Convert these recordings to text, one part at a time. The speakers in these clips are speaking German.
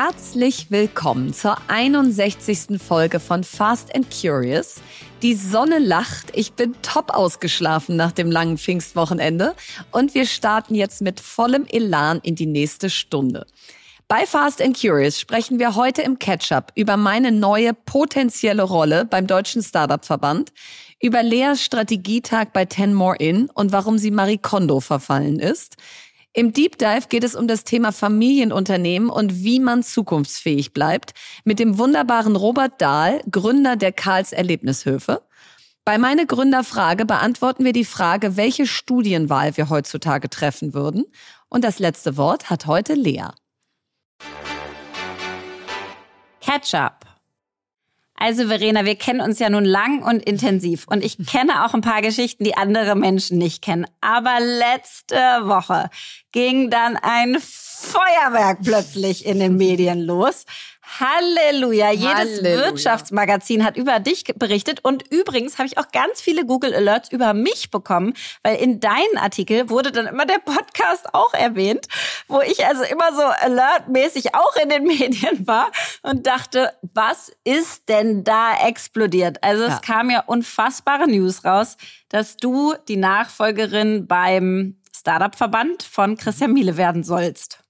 Herzlich willkommen zur 61. Folge von Fast and Curious. Die Sonne lacht, ich bin top ausgeschlafen nach dem langen Pfingstwochenende und wir starten jetzt mit vollem Elan in die nächste Stunde. Bei Fast and Curious sprechen wir heute im Catch-up über meine neue potenzielle Rolle beim Deutschen Startup-Verband, über Leas Strategietag bei Ten More In und warum sie Marie Kondo verfallen ist. Im Deep Dive geht es um das Thema Familienunternehmen und wie man zukunftsfähig bleibt mit dem wunderbaren Robert Dahl, Gründer der Karls Erlebnishöfe. Bei meine Gründerfrage beantworten wir die Frage, welche Studienwahl wir heutzutage treffen würden. Und das letzte Wort hat heute Lea. Ketchup. Also Verena, wir kennen uns ja nun lang und intensiv und ich kenne auch ein paar Geschichten, die andere Menschen nicht kennen. Aber letzte Woche ging dann ein Feuerwerk plötzlich in den Medien los. Halleluja. Jedes Halleluja. Wirtschaftsmagazin hat über dich berichtet. Und übrigens habe ich auch ganz viele Google Alerts über mich bekommen, weil in deinen Artikel wurde dann immer der Podcast auch erwähnt, wo ich also immer so alertmäßig auch in den Medien war und dachte, was ist denn da explodiert? Also es Ja. kam ja unfassbare News raus, dass du die Nachfolgerin beim Startup-Verband von Christian Miele werden sollst.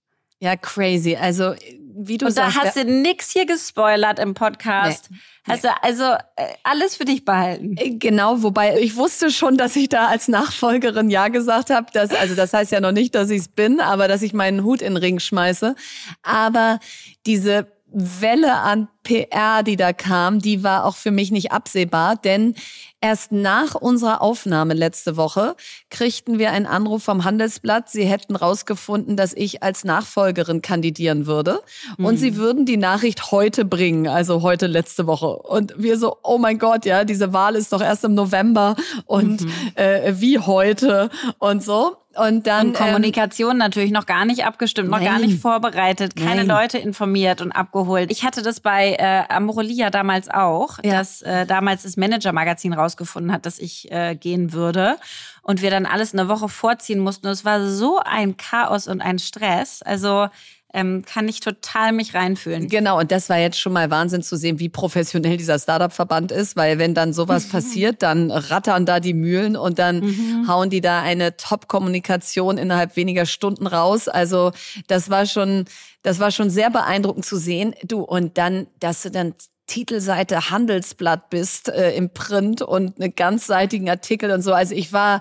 Ja, crazy. Also, wie du Und da sagst, hast du nix hier gespoilert im Podcast. Nee. Hast du also äh, alles für dich behalten. Äh, Genau, wobei ich wusste schon, dass ich da als Nachfolgerin ja gesagt habe. Dass, also das heißt ja noch nicht, dass ich es bin, aber dass ich meinen Hut in den Ring schmeiße. Aber diese Welle an PR, die da kam, die war auch für mich nicht absehbar, denn erst nach unserer Aufnahme letzte Woche kriegten wir einen Anruf vom Handelsblatt. Sie hätten rausgefunden, dass ich als Nachfolgerin kandidieren würde und sie würden die Nachricht heute bringen, also heute letzte Woche. Und wir so, oh mein Gott, ja, diese Wahl ist doch erst im November und äh, wie heute und so. Und dann Und Kommunikation natürlich noch gar nicht abgestimmt, noch gar Nein. nicht vorbereitet, keine Nein. Leute informiert und abgeholt. Ich hatte das bei äh, Amorelia damals auch, Ja. dass äh, damals das Manager-Magazin rausgefunden hat, dass ich äh, gehen würde und wir dann alles eine Woche vorziehen mussten. Und es war so ein Chaos und ein Stress. Also ähm, kann ich total mich reinfühlen. Genau, und das war jetzt schon mal Wahnsinn zu sehen, wie professionell dieser Startup-Verband ist, weil wenn dann sowas passiert, dann rattern da die Mühlen und dann hauen die da eine Top-Kommunikation innerhalb weniger Stunden raus. Also das war schon, das war schon sehr beeindruckend zu sehen. Du, und dann, dass du dann Titelseite Handelsblatt bist äh, im Print und einen ganzseitigen Artikel und so. Also ich war,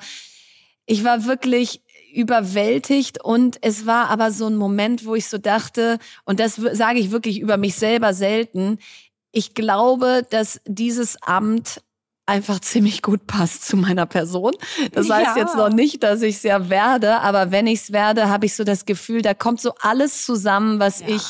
ich war wirklich überwältigt. Und es war aber so ein Moment, wo ich so dachte, und das sage ich wirklich über mich selber selten, ich glaube, dass dieses Amt einfach ziemlich gut passt zu meiner Person. Das heißt Ja. jetzt noch nicht, dass ich es ja werde, aber wenn ich es werde, habe ich so das Gefühl, da kommt so alles zusammen, was ich,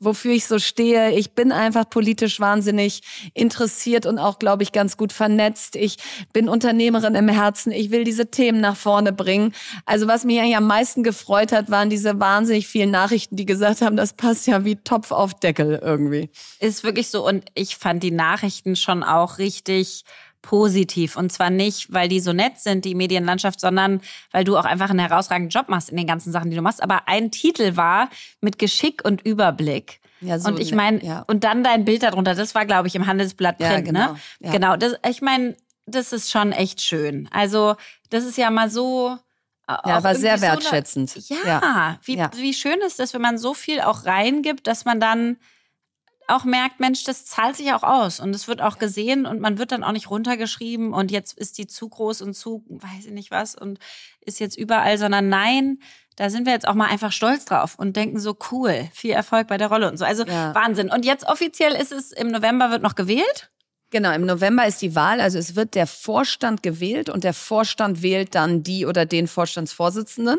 wofür ich so stehe. Ich bin einfach politisch wahnsinnig interessiert und auch, glaube ich, ganz gut vernetzt. Ich bin Unternehmerin im Herzen. Ich will diese Themen nach vorne bringen. Also was mich eigentlich am meisten gefreut hat, waren diese wahnsinnig vielen Nachrichten, die gesagt haben, das passt ja wie Topf auf Deckel irgendwie. Ist wirklich so. Und ich fand die Nachrichten schon auch richtig positiv. Und zwar nicht, weil die so nett sind, die Medienlandschaft, sondern weil du auch einfach einen herausragenden Job machst in den ganzen Sachen, die du machst. Aber ein Titel war mit Geschick und Überblick. Ja, so und ich ne- meine, ja. und dann dein Bild darunter, das war, glaube ich, im Handelsblatt Ja, Print, genau, ne? ja. Genau. Das, ich meine, das ist schon echt schön. Also, das ist ja mal so. äh, Ja, war sehr irgendwie so eine- wertschätzend. ja. Wie, Ja. wie schön ist das, wenn man so viel auch reingibt, dass man dann auch merkt, Mensch, das zahlt sich auch aus und es wird auch gesehen und man wird dann auch nicht runtergeschrieben und jetzt ist die zu groß und zu, weiß ich nicht was und ist jetzt überall, sondern nein, da sind wir jetzt auch mal einfach stolz drauf und denken so cool, viel Erfolg bei der Rolle und so. Also Ja. Wahnsinn. Und jetzt offiziell ist es im November wird noch gewählt. Genau, im November ist die Wahl, also es wird der Vorstand gewählt und der Vorstand wählt dann die oder den Vorstandsvorsitzenden.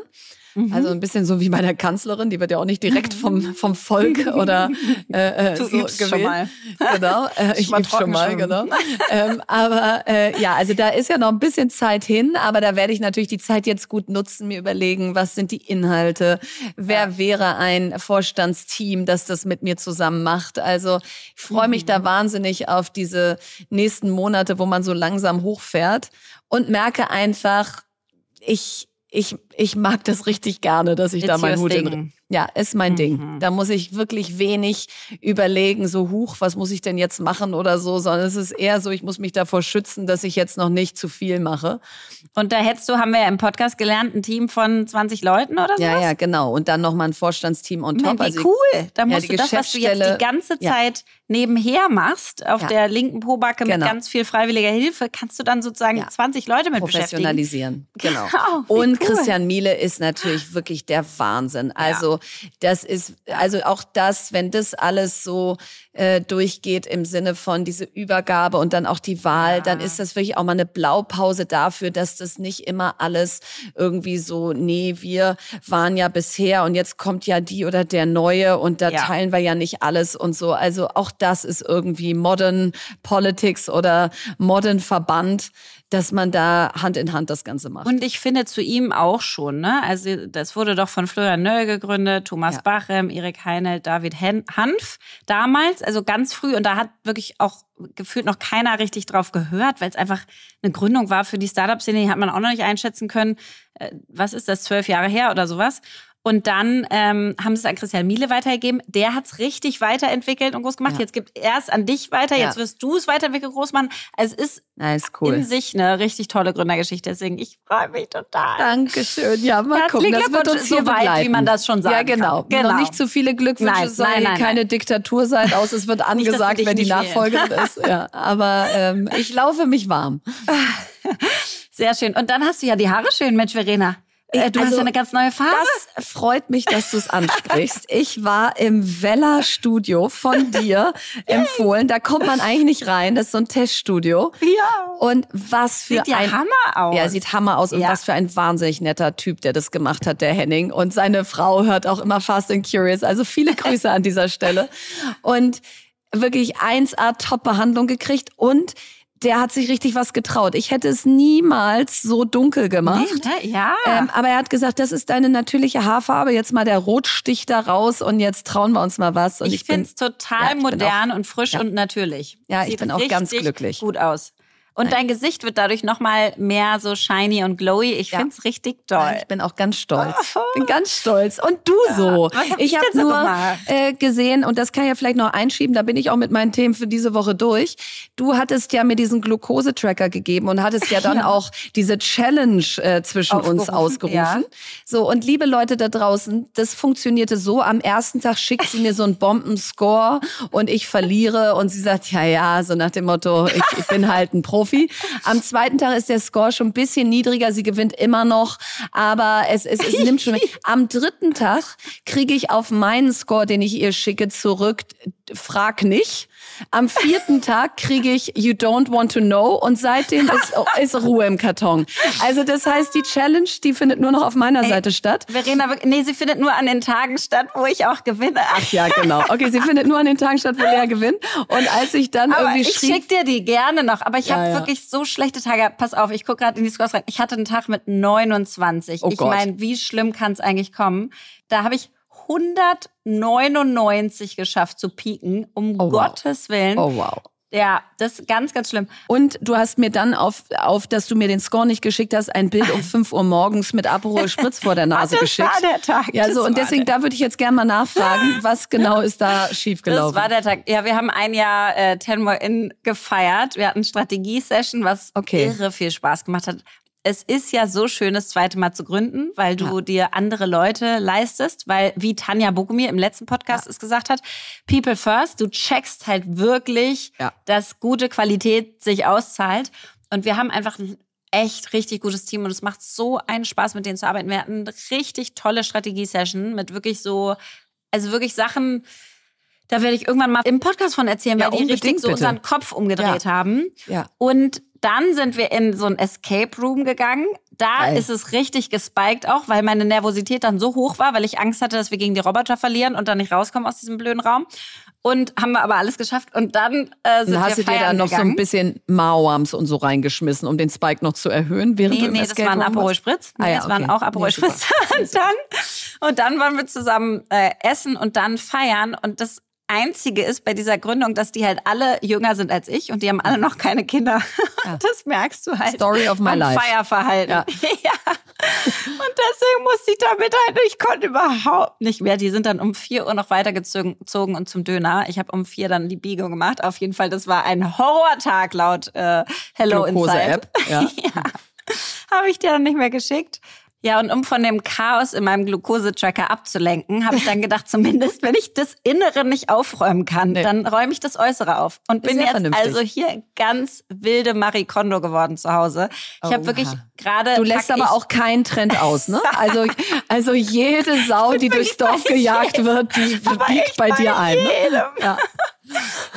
Mhm. Also ein bisschen so wie bei der Kanzlerin, die wird ja auch nicht direkt vom, vom Volk oder äh, äh, Du so übst schon gewählt. mal. Genau, äh, ich übe schon mal, schon. genau. ähm, aber äh, ja, also da ist ja noch ein bisschen Zeit hin, aber da werde ich natürlich die Zeit jetzt gut nutzen, mir überlegen, was sind die Inhalte, wer wäre ein Vorstandsteam, das das mit mir zusammen macht. Also ich freue mich Mhm. da wahnsinnig auf diese nächsten Monate, wo man so langsam hochfährt und merke einfach, ich ich, ich mag das richtig gerne, dass ich da meinen Hut in. Ja, ist mein mhm. Ding. Da muss ich wirklich wenig überlegen, so huch, was muss ich denn jetzt machen oder so, sondern es ist eher so, ich muss mich davor schützen, dass ich jetzt noch nicht zu viel mache. Und da hättest du, haben wir ja im Podcast gelernt, ein Team von 20 Leuten oder so? Ja, ja, genau. Und dann nochmal ein Vorstandsteam on top. Wie also cool. Da musst ja, du das, was du jetzt die ganze Zeit ja. nebenher machst, auf ja. der linken Pobacke genau. mit ganz viel freiwilliger Hilfe, kannst du dann sozusagen ja. 20 Leute mit Professionalisieren. Beschäftigen. Genau. genau. Und cool. Christian Miele ist natürlich wirklich der Wahnsinn. Also das ist, also auch das, wenn das alles so äh, durchgeht im Sinne von diese Übergabe und dann auch die Wahl, ja. dann ist das wirklich auch mal eine Blaupause dafür, dass das nicht immer alles irgendwie so, nee, wir waren ja bisher und jetzt kommt ja die oder der Neue und da ja. teilen wir ja nicht alles und so. Also auch das ist irgendwie Modern Politics oder Modern Verband dass man da Hand in Hand das Ganze macht. Und ich finde zu ihm auch schon, ne? Also das wurde doch von Florian Nöll gegründet, Thomas ja. Bachem, Erik Heinelt, David Hanf damals, also ganz früh und da hat wirklich auch gefühlt noch keiner richtig drauf gehört, weil es einfach eine Gründung war für die Startup-Szene, die hat man auch noch nicht einschätzen können. Äh, was ist das, zwölf Jahre her oder sowas? Und dann ähm, haben sie es an Christian Miele weitergegeben. Der hat es richtig weiterentwickelt und groß gemacht. Ja. Jetzt gibt er es an dich weiter. Ja. Jetzt wirst du es weiterentwickeln, groß machen. Also es ist nice, cool. in sich eine richtig tolle Gründergeschichte. Deswegen, ich freue mich total. Dankeschön. Ja, mal gucken. Das wird uns so weit, wie man das schon sagt. Ja, genau. genau. Noch nicht zu viele Glückwünsche. Nein, soll nein, nein, keine Diktatur sein, aus es wird angesagt, nicht, wer die Nachfolgerin ist. Ja, aber ähm, ich laufe mich warm. Sehr schön. Und dann hast du ja die Haare schön, Mensch, Verena. Äh, du also, hast ja eine ganz neue Farbe. Das freut mich, dass du es ansprichst. Ich war im Weller Studio von dir empfohlen. Da kommt man eigentlich nicht rein. Das ist so ein Teststudio. Ja. Und was für sieht ja ein Hammer aus. Ja, sieht Hammer aus. Und ja. was für ein wahnsinnig netter Typ, der das gemacht hat, der Henning. Und seine Frau hört auch immer Fast and Curious. Also viele Grüße an dieser Stelle. Und wirklich 1A Top-Behandlung gekriegt und der hat sich richtig was getraut. Ich hätte es niemals so dunkel gemacht. Nee, ne? ja. Ähm, aber er hat gesagt, das ist deine natürliche Haarfarbe. Jetzt mal der Rotstich da raus und jetzt trauen wir uns mal was. Und ich, ich finde es total ja, modern auch, und frisch ja. und natürlich. Ja, Sieht ich bin auch ganz glücklich. Gut aus. Und Nein. dein Gesicht wird dadurch nochmal mehr so shiny und glowy. Ich ja. finde es richtig toll. Ich bin auch ganz stolz. Oh. Bin ganz stolz. Und du ja. so. Hab ich habe nur äh, gesehen, und das kann ich ja vielleicht noch einschieben, da bin ich auch mit meinen Themen für diese Woche durch. Du hattest ja mir diesen Glukosetracker gegeben und hattest ja dann ja. auch diese Challenge äh, zwischen aufgerufen. uns ausgerufen. So, und liebe Leute da draußen, das funktionierte so. Am ersten Tag schickt sie mir so einen Bombenscore und ich verliere und sie sagt, ja, ja, so nach dem Motto, ich, ich bin halt ein Pro Profi. Am zweiten Tag ist der Score schon ein bisschen niedriger. Sie gewinnt immer noch, aber es, es, es nimmt schon. Am dritten Tag kriege ich auf meinen Score, den ich ihr schicke, zurück, frag nicht. Am vierten Tag kriege ich You Don't Want to Know und seitdem ist, ist Ruhe im Karton. Also das heißt, die Challenge, die findet nur noch auf meiner Ey, Seite statt. Verena, nee, sie findet nur an den Tagen statt, wo ich auch gewinne. Ach ja, genau. Okay, sie findet nur an den Tagen statt, wo Lea gewinnt. Und als ich dann aber irgendwie ich schrieb... Ich schick dir die gerne noch, aber ich ja, habe ja. wirklich so schlechte Tage. Pass auf, ich gucke gerade in die Scores rein. Ich hatte einen Tag mit 29. Oh ich meine, wie schlimm kann es eigentlich kommen? Da habe ich 199 geschafft zu pieken, um oh, Gottes Willen. Oh wow. Ja, das ist ganz, ganz schlimm. Und du hast mir dann auf, auf, dass du mir den Score nicht geschickt hast, ein Bild um 5 Uhr morgens mit Aperol Spritz vor der Nase das geschickt. Das war der Tag. Ja, so, und deswegen, da würde ich jetzt gerne mal nachfragen, was genau ist da schiefgelaufen? Das war der Tag. Ja, wir haben ein Jahr äh, Ten More In gefeiert. Wir hatten Strategie-Session, was okay. irre viel Spaß gemacht hat es ist ja so schön, das zweite Mal zu gründen, weil du ja. dir andere Leute leistest, weil wie Tanja Bogumir im letzten Podcast ja. es gesagt hat, People First, du checkst halt wirklich, ja. dass gute Qualität sich auszahlt. Und wir haben einfach ein echt richtig gutes Team und es macht so einen Spaß, mit denen zu arbeiten. Wir hatten richtig tolle Strategie-Session mit wirklich so, also wirklich Sachen, da werde ich irgendwann mal im Podcast von erzählen, weil die richtig so bitte. unseren Kopf umgedreht haben. Ja. Und dann sind wir in so ein Escape Room gegangen. Da Geil. ist es richtig gespiked auch, weil meine Nervosität dann so hoch war, weil ich Angst hatte, dass wir gegen die Roboter verlieren und dann nicht rauskommen aus diesem blöden Raum. Und haben wir aber alles geschafft. Und dann äh, sind dann hast wir du dir dann noch gegangen. so ein bisschen Mauams und so reingeschmissen, um den Spike noch zu erhöhen, während nee, du im nee, Escape das war ein Aperol Spritz. Nee, ah, ja, das okay. waren auch Aperol. Nee, und dann und dann waren wir zusammen äh, essen und dann feiern und das Einzige ist bei dieser Gründung, dass die halt alle jünger sind als ich und die haben alle noch keine Kinder. Ja. Das merkst du halt. Story of my life. Feierverhalten. Ja. ja. Und deswegen musste ich da mithalten. Ich konnte überhaupt nicht mehr. Die sind dann um 4 Uhr noch weitergezogen und zum Döner. Ich habe um 4 dann die Biegung gemacht. Auf jeden Fall, das war ein Horrortag laut äh, Hello Inside. App. Ja. ja. Habe ich dir dann nicht mehr geschickt. Ja, und um von dem Chaos in meinem Glukosetracker abzulenken, habe ich dann gedacht, zumindest wenn ich das Innere nicht aufräumen kann, nee. dann räume ich das Äußere auf. Und bin jetzt vernünftig. also hier ganz wilde Marie Kondo geworden zu Hause. Ich habe wirklich gerade. Du lässt aber auch keinen Trend aus, ne? Also, also jede Sau, die durchs Dorf gejagt wird, die biegt bei, bei dir ein. Ne? Ja.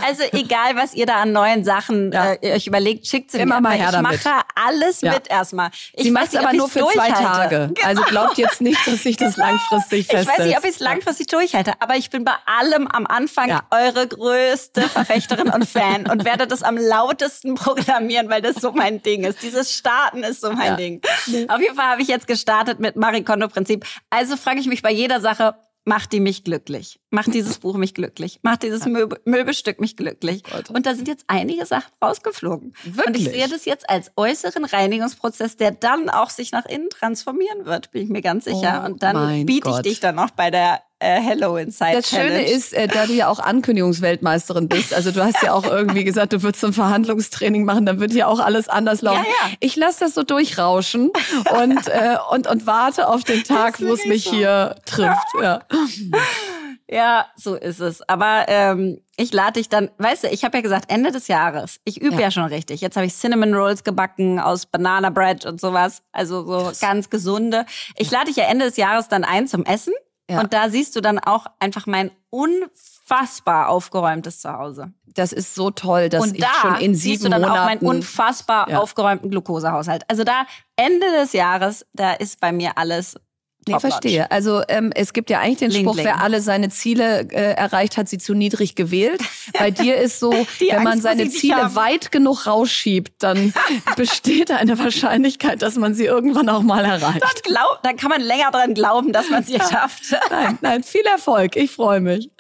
Also egal, was ihr da an neuen Sachen ja. äh, euch überlegt, schickt sie Immer mir. mal her ich damit. mache alles ja. mit erstmal. Ich sie macht es aber nur für zwei Tage. Genau. Also glaubt jetzt nicht, dass ich das langfristig festsetze. Ich weiß nicht, ob ich es langfristig durchhalte, aber ich bin bei allem am Anfang ja. eure größte Verfechterin und Fan und werde das am lautesten programmieren, weil das so mein Ding ist. Dieses Starten ist so mein Ding. Auf jeden Fall habe ich jetzt gestartet mit Marie Kondo Prinzip. Also frage ich mich bei jeder Sache, macht die mich glücklich? Macht dieses Buch mich glücklich? Macht dieses Möbel, Möbelstück mich glücklich? Gott. Und da sind jetzt einige Sachen rausgeflogen. Wirklich? Und ich sehe das jetzt als äußeren Reinigungsprozess, der dann auch sich nach innen transformieren wird, bin ich mir ganz sicher. Oh, Und dann biete ich dich dann noch bei der äh, Hello Inside Das Schöne ist, äh, da du ja auch Ankündigungsweltmeisterin bist, also du hast ja auch irgendwie gesagt, du würdest ein Verhandlungstraining machen, dann wird ja auch alles anders laufen. Ja, ja. Ich lasse das so durchrauschen und, äh, und, und warte auf den Tag, wo es mich so. hier trifft. Ja. Ja, so ist es. Aber ähm, ich lade dich dann, weißt du, ich habe ja gesagt, Ende des Jahres. Ich übe ja. ja schon richtig. Jetzt habe ich Cinnamon Rolls gebacken aus Banana Bread und sowas. Also so ganz gesunde. Ich lade dich ja Ende des Jahres dann ein zum Essen. Ja. Und da siehst du dann auch einfach mein unfassbar aufgeräumtes Zuhause. Das ist so toll, dass und ich schon in sieben siehst du dann Monaten auch meinen unfassbar ja. aufgeräumten Glukosehaushalt. Also da Ende des Jahres, da ist bei mir alles ich verstehe. Also ähm, es gibt ja eigentlich den Link, Spruch, Link. wer alle seine Ziele äh, erreicht, hat sie zu niedrig gewählt. Bei dir ist so, wenn man seine Ziele weit genug rausschiebt, dann besteht eine Wahrscheinlichkeit, dass man sie irgendwann auch mal erreicht. Dann, glaub, dann kann man länger dran glauben, dass man sie schafft. nein, nein, viel Erfolg. Ich freue mich.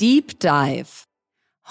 Deep Dive.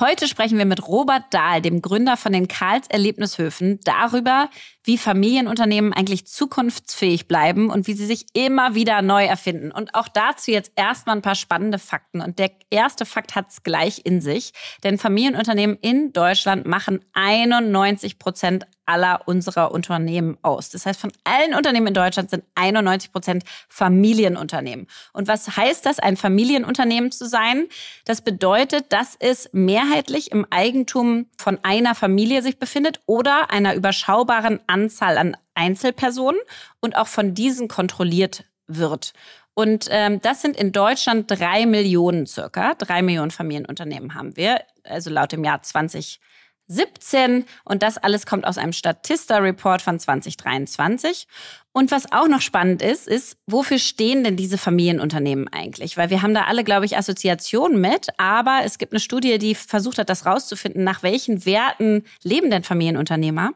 Heute sprechen wir mit Robert Dahl, dem Gründer von den Karls Erlebnishöfen, darüber, wie Familienunternehmen eigentlich zukunftsfähig bleiben und wie sie sich immer wieder neu erfinden. Und auch dazu jetzt erstmal ein paar spannende Fakten. Und der erste Fakt hat es gleich in sich, denn Familienunternehmen in Deutschland machen 91 Prozent aller unserer Unternehmen aus. Das heißt, von allen Unternehmen in Deutschland sind 91 Prozent Familienunternehmen. Und was heißt das, ein Familienunternehmen zu sein? Das bedeutet, dass es mehrheitlich im Eigentum von einer Familie sich befindet oder einer überschaubaren Anzahl an Einzelpersonen und auch von diesen kontrolliert wird. Und ähm, das sind in Deutschland drei Millionen circa. Drei Millionen Familienunternehmen haben wir, also laut dem Jahr 20 17 und das alles kommt aus einem Statista-Report von 2023. Und was auch noch spannend ist, ist, wofür stehen denn diese Familienunternehmen eigentlich? Weil wir haben da alle, glaube ich, Assoziationen mit, aber es gibt eine Studie, die versucht hat, das rauszufinden, nach welchen Werten leben denn Familienunternehmer?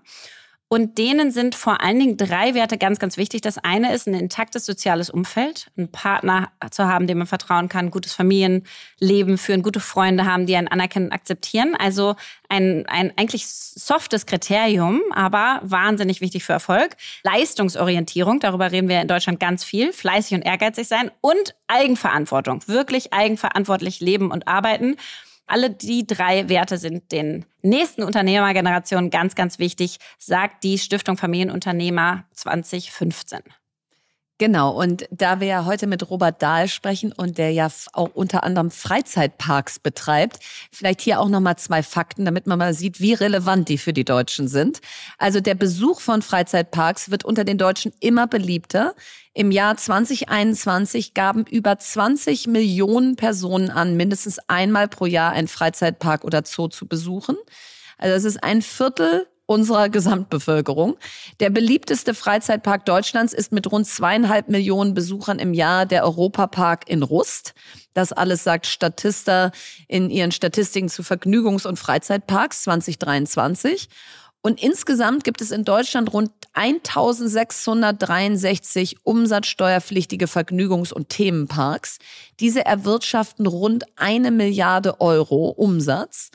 Und denen sind vor allen Dingen drei Werte ganz, ganz wichtig. Das eine ist ein intaktes soziales Umfeld, einen Partner zu haben, dem man vertrauen kann, gutes Familienleben führen, gute Freunde haben, die einen anerkennen und akzeptieren. Also ein, ein eigentlich softes Kriterium, aber wahnsinnig wichtig für Erfolg. Leistungsorientierung, darüber reden wir in Deutschland ganz viel. Fleißig und ehrgeizig sein und Eigenverantwortung. Wirklich eigenverantwortlich leben und arbeiten. Alle die drei Werte sind den nächsten Unternehmergenerationen ganz, ganz wichtig, sagt die Stiftung Familienunternehmer 2015. Genau, und da wir ja heute mit Robert Dahl sprechen und der ja auch unter anderem Freizeitparks betreibt, vielleicht hier auch nochmal zwei Fakten, damit man mal sieht, wie relevant die für die Deutschen sind. Also der Besuch von Freizeitparks wird unter den Deutschen immer beliebter. Im Jahr 2021 gaben über 20 Millionen Personen an, mindestens einmal pro Jahr einen Freizeitpark oder Zoo zu besuchen. Also es ist ein Viertel unserer Gesamtbevölkerung. Der beliebteste Freizeitpark Deutschlands ist mit rund zweieinhalb Millionen Besuchern im Jahr der Europapark in Rust. Das alles sagt Statista in ihren Statistiken zu Vergnügungs- und Freizeitparks 2023. Und insgesamt gibt es in Deutschland rund 1663 umsatzsteuerpflichtige Vergnügungs- und Themenparks. Diese erwirtschaften rund eine Milliarde Euro Umsatz.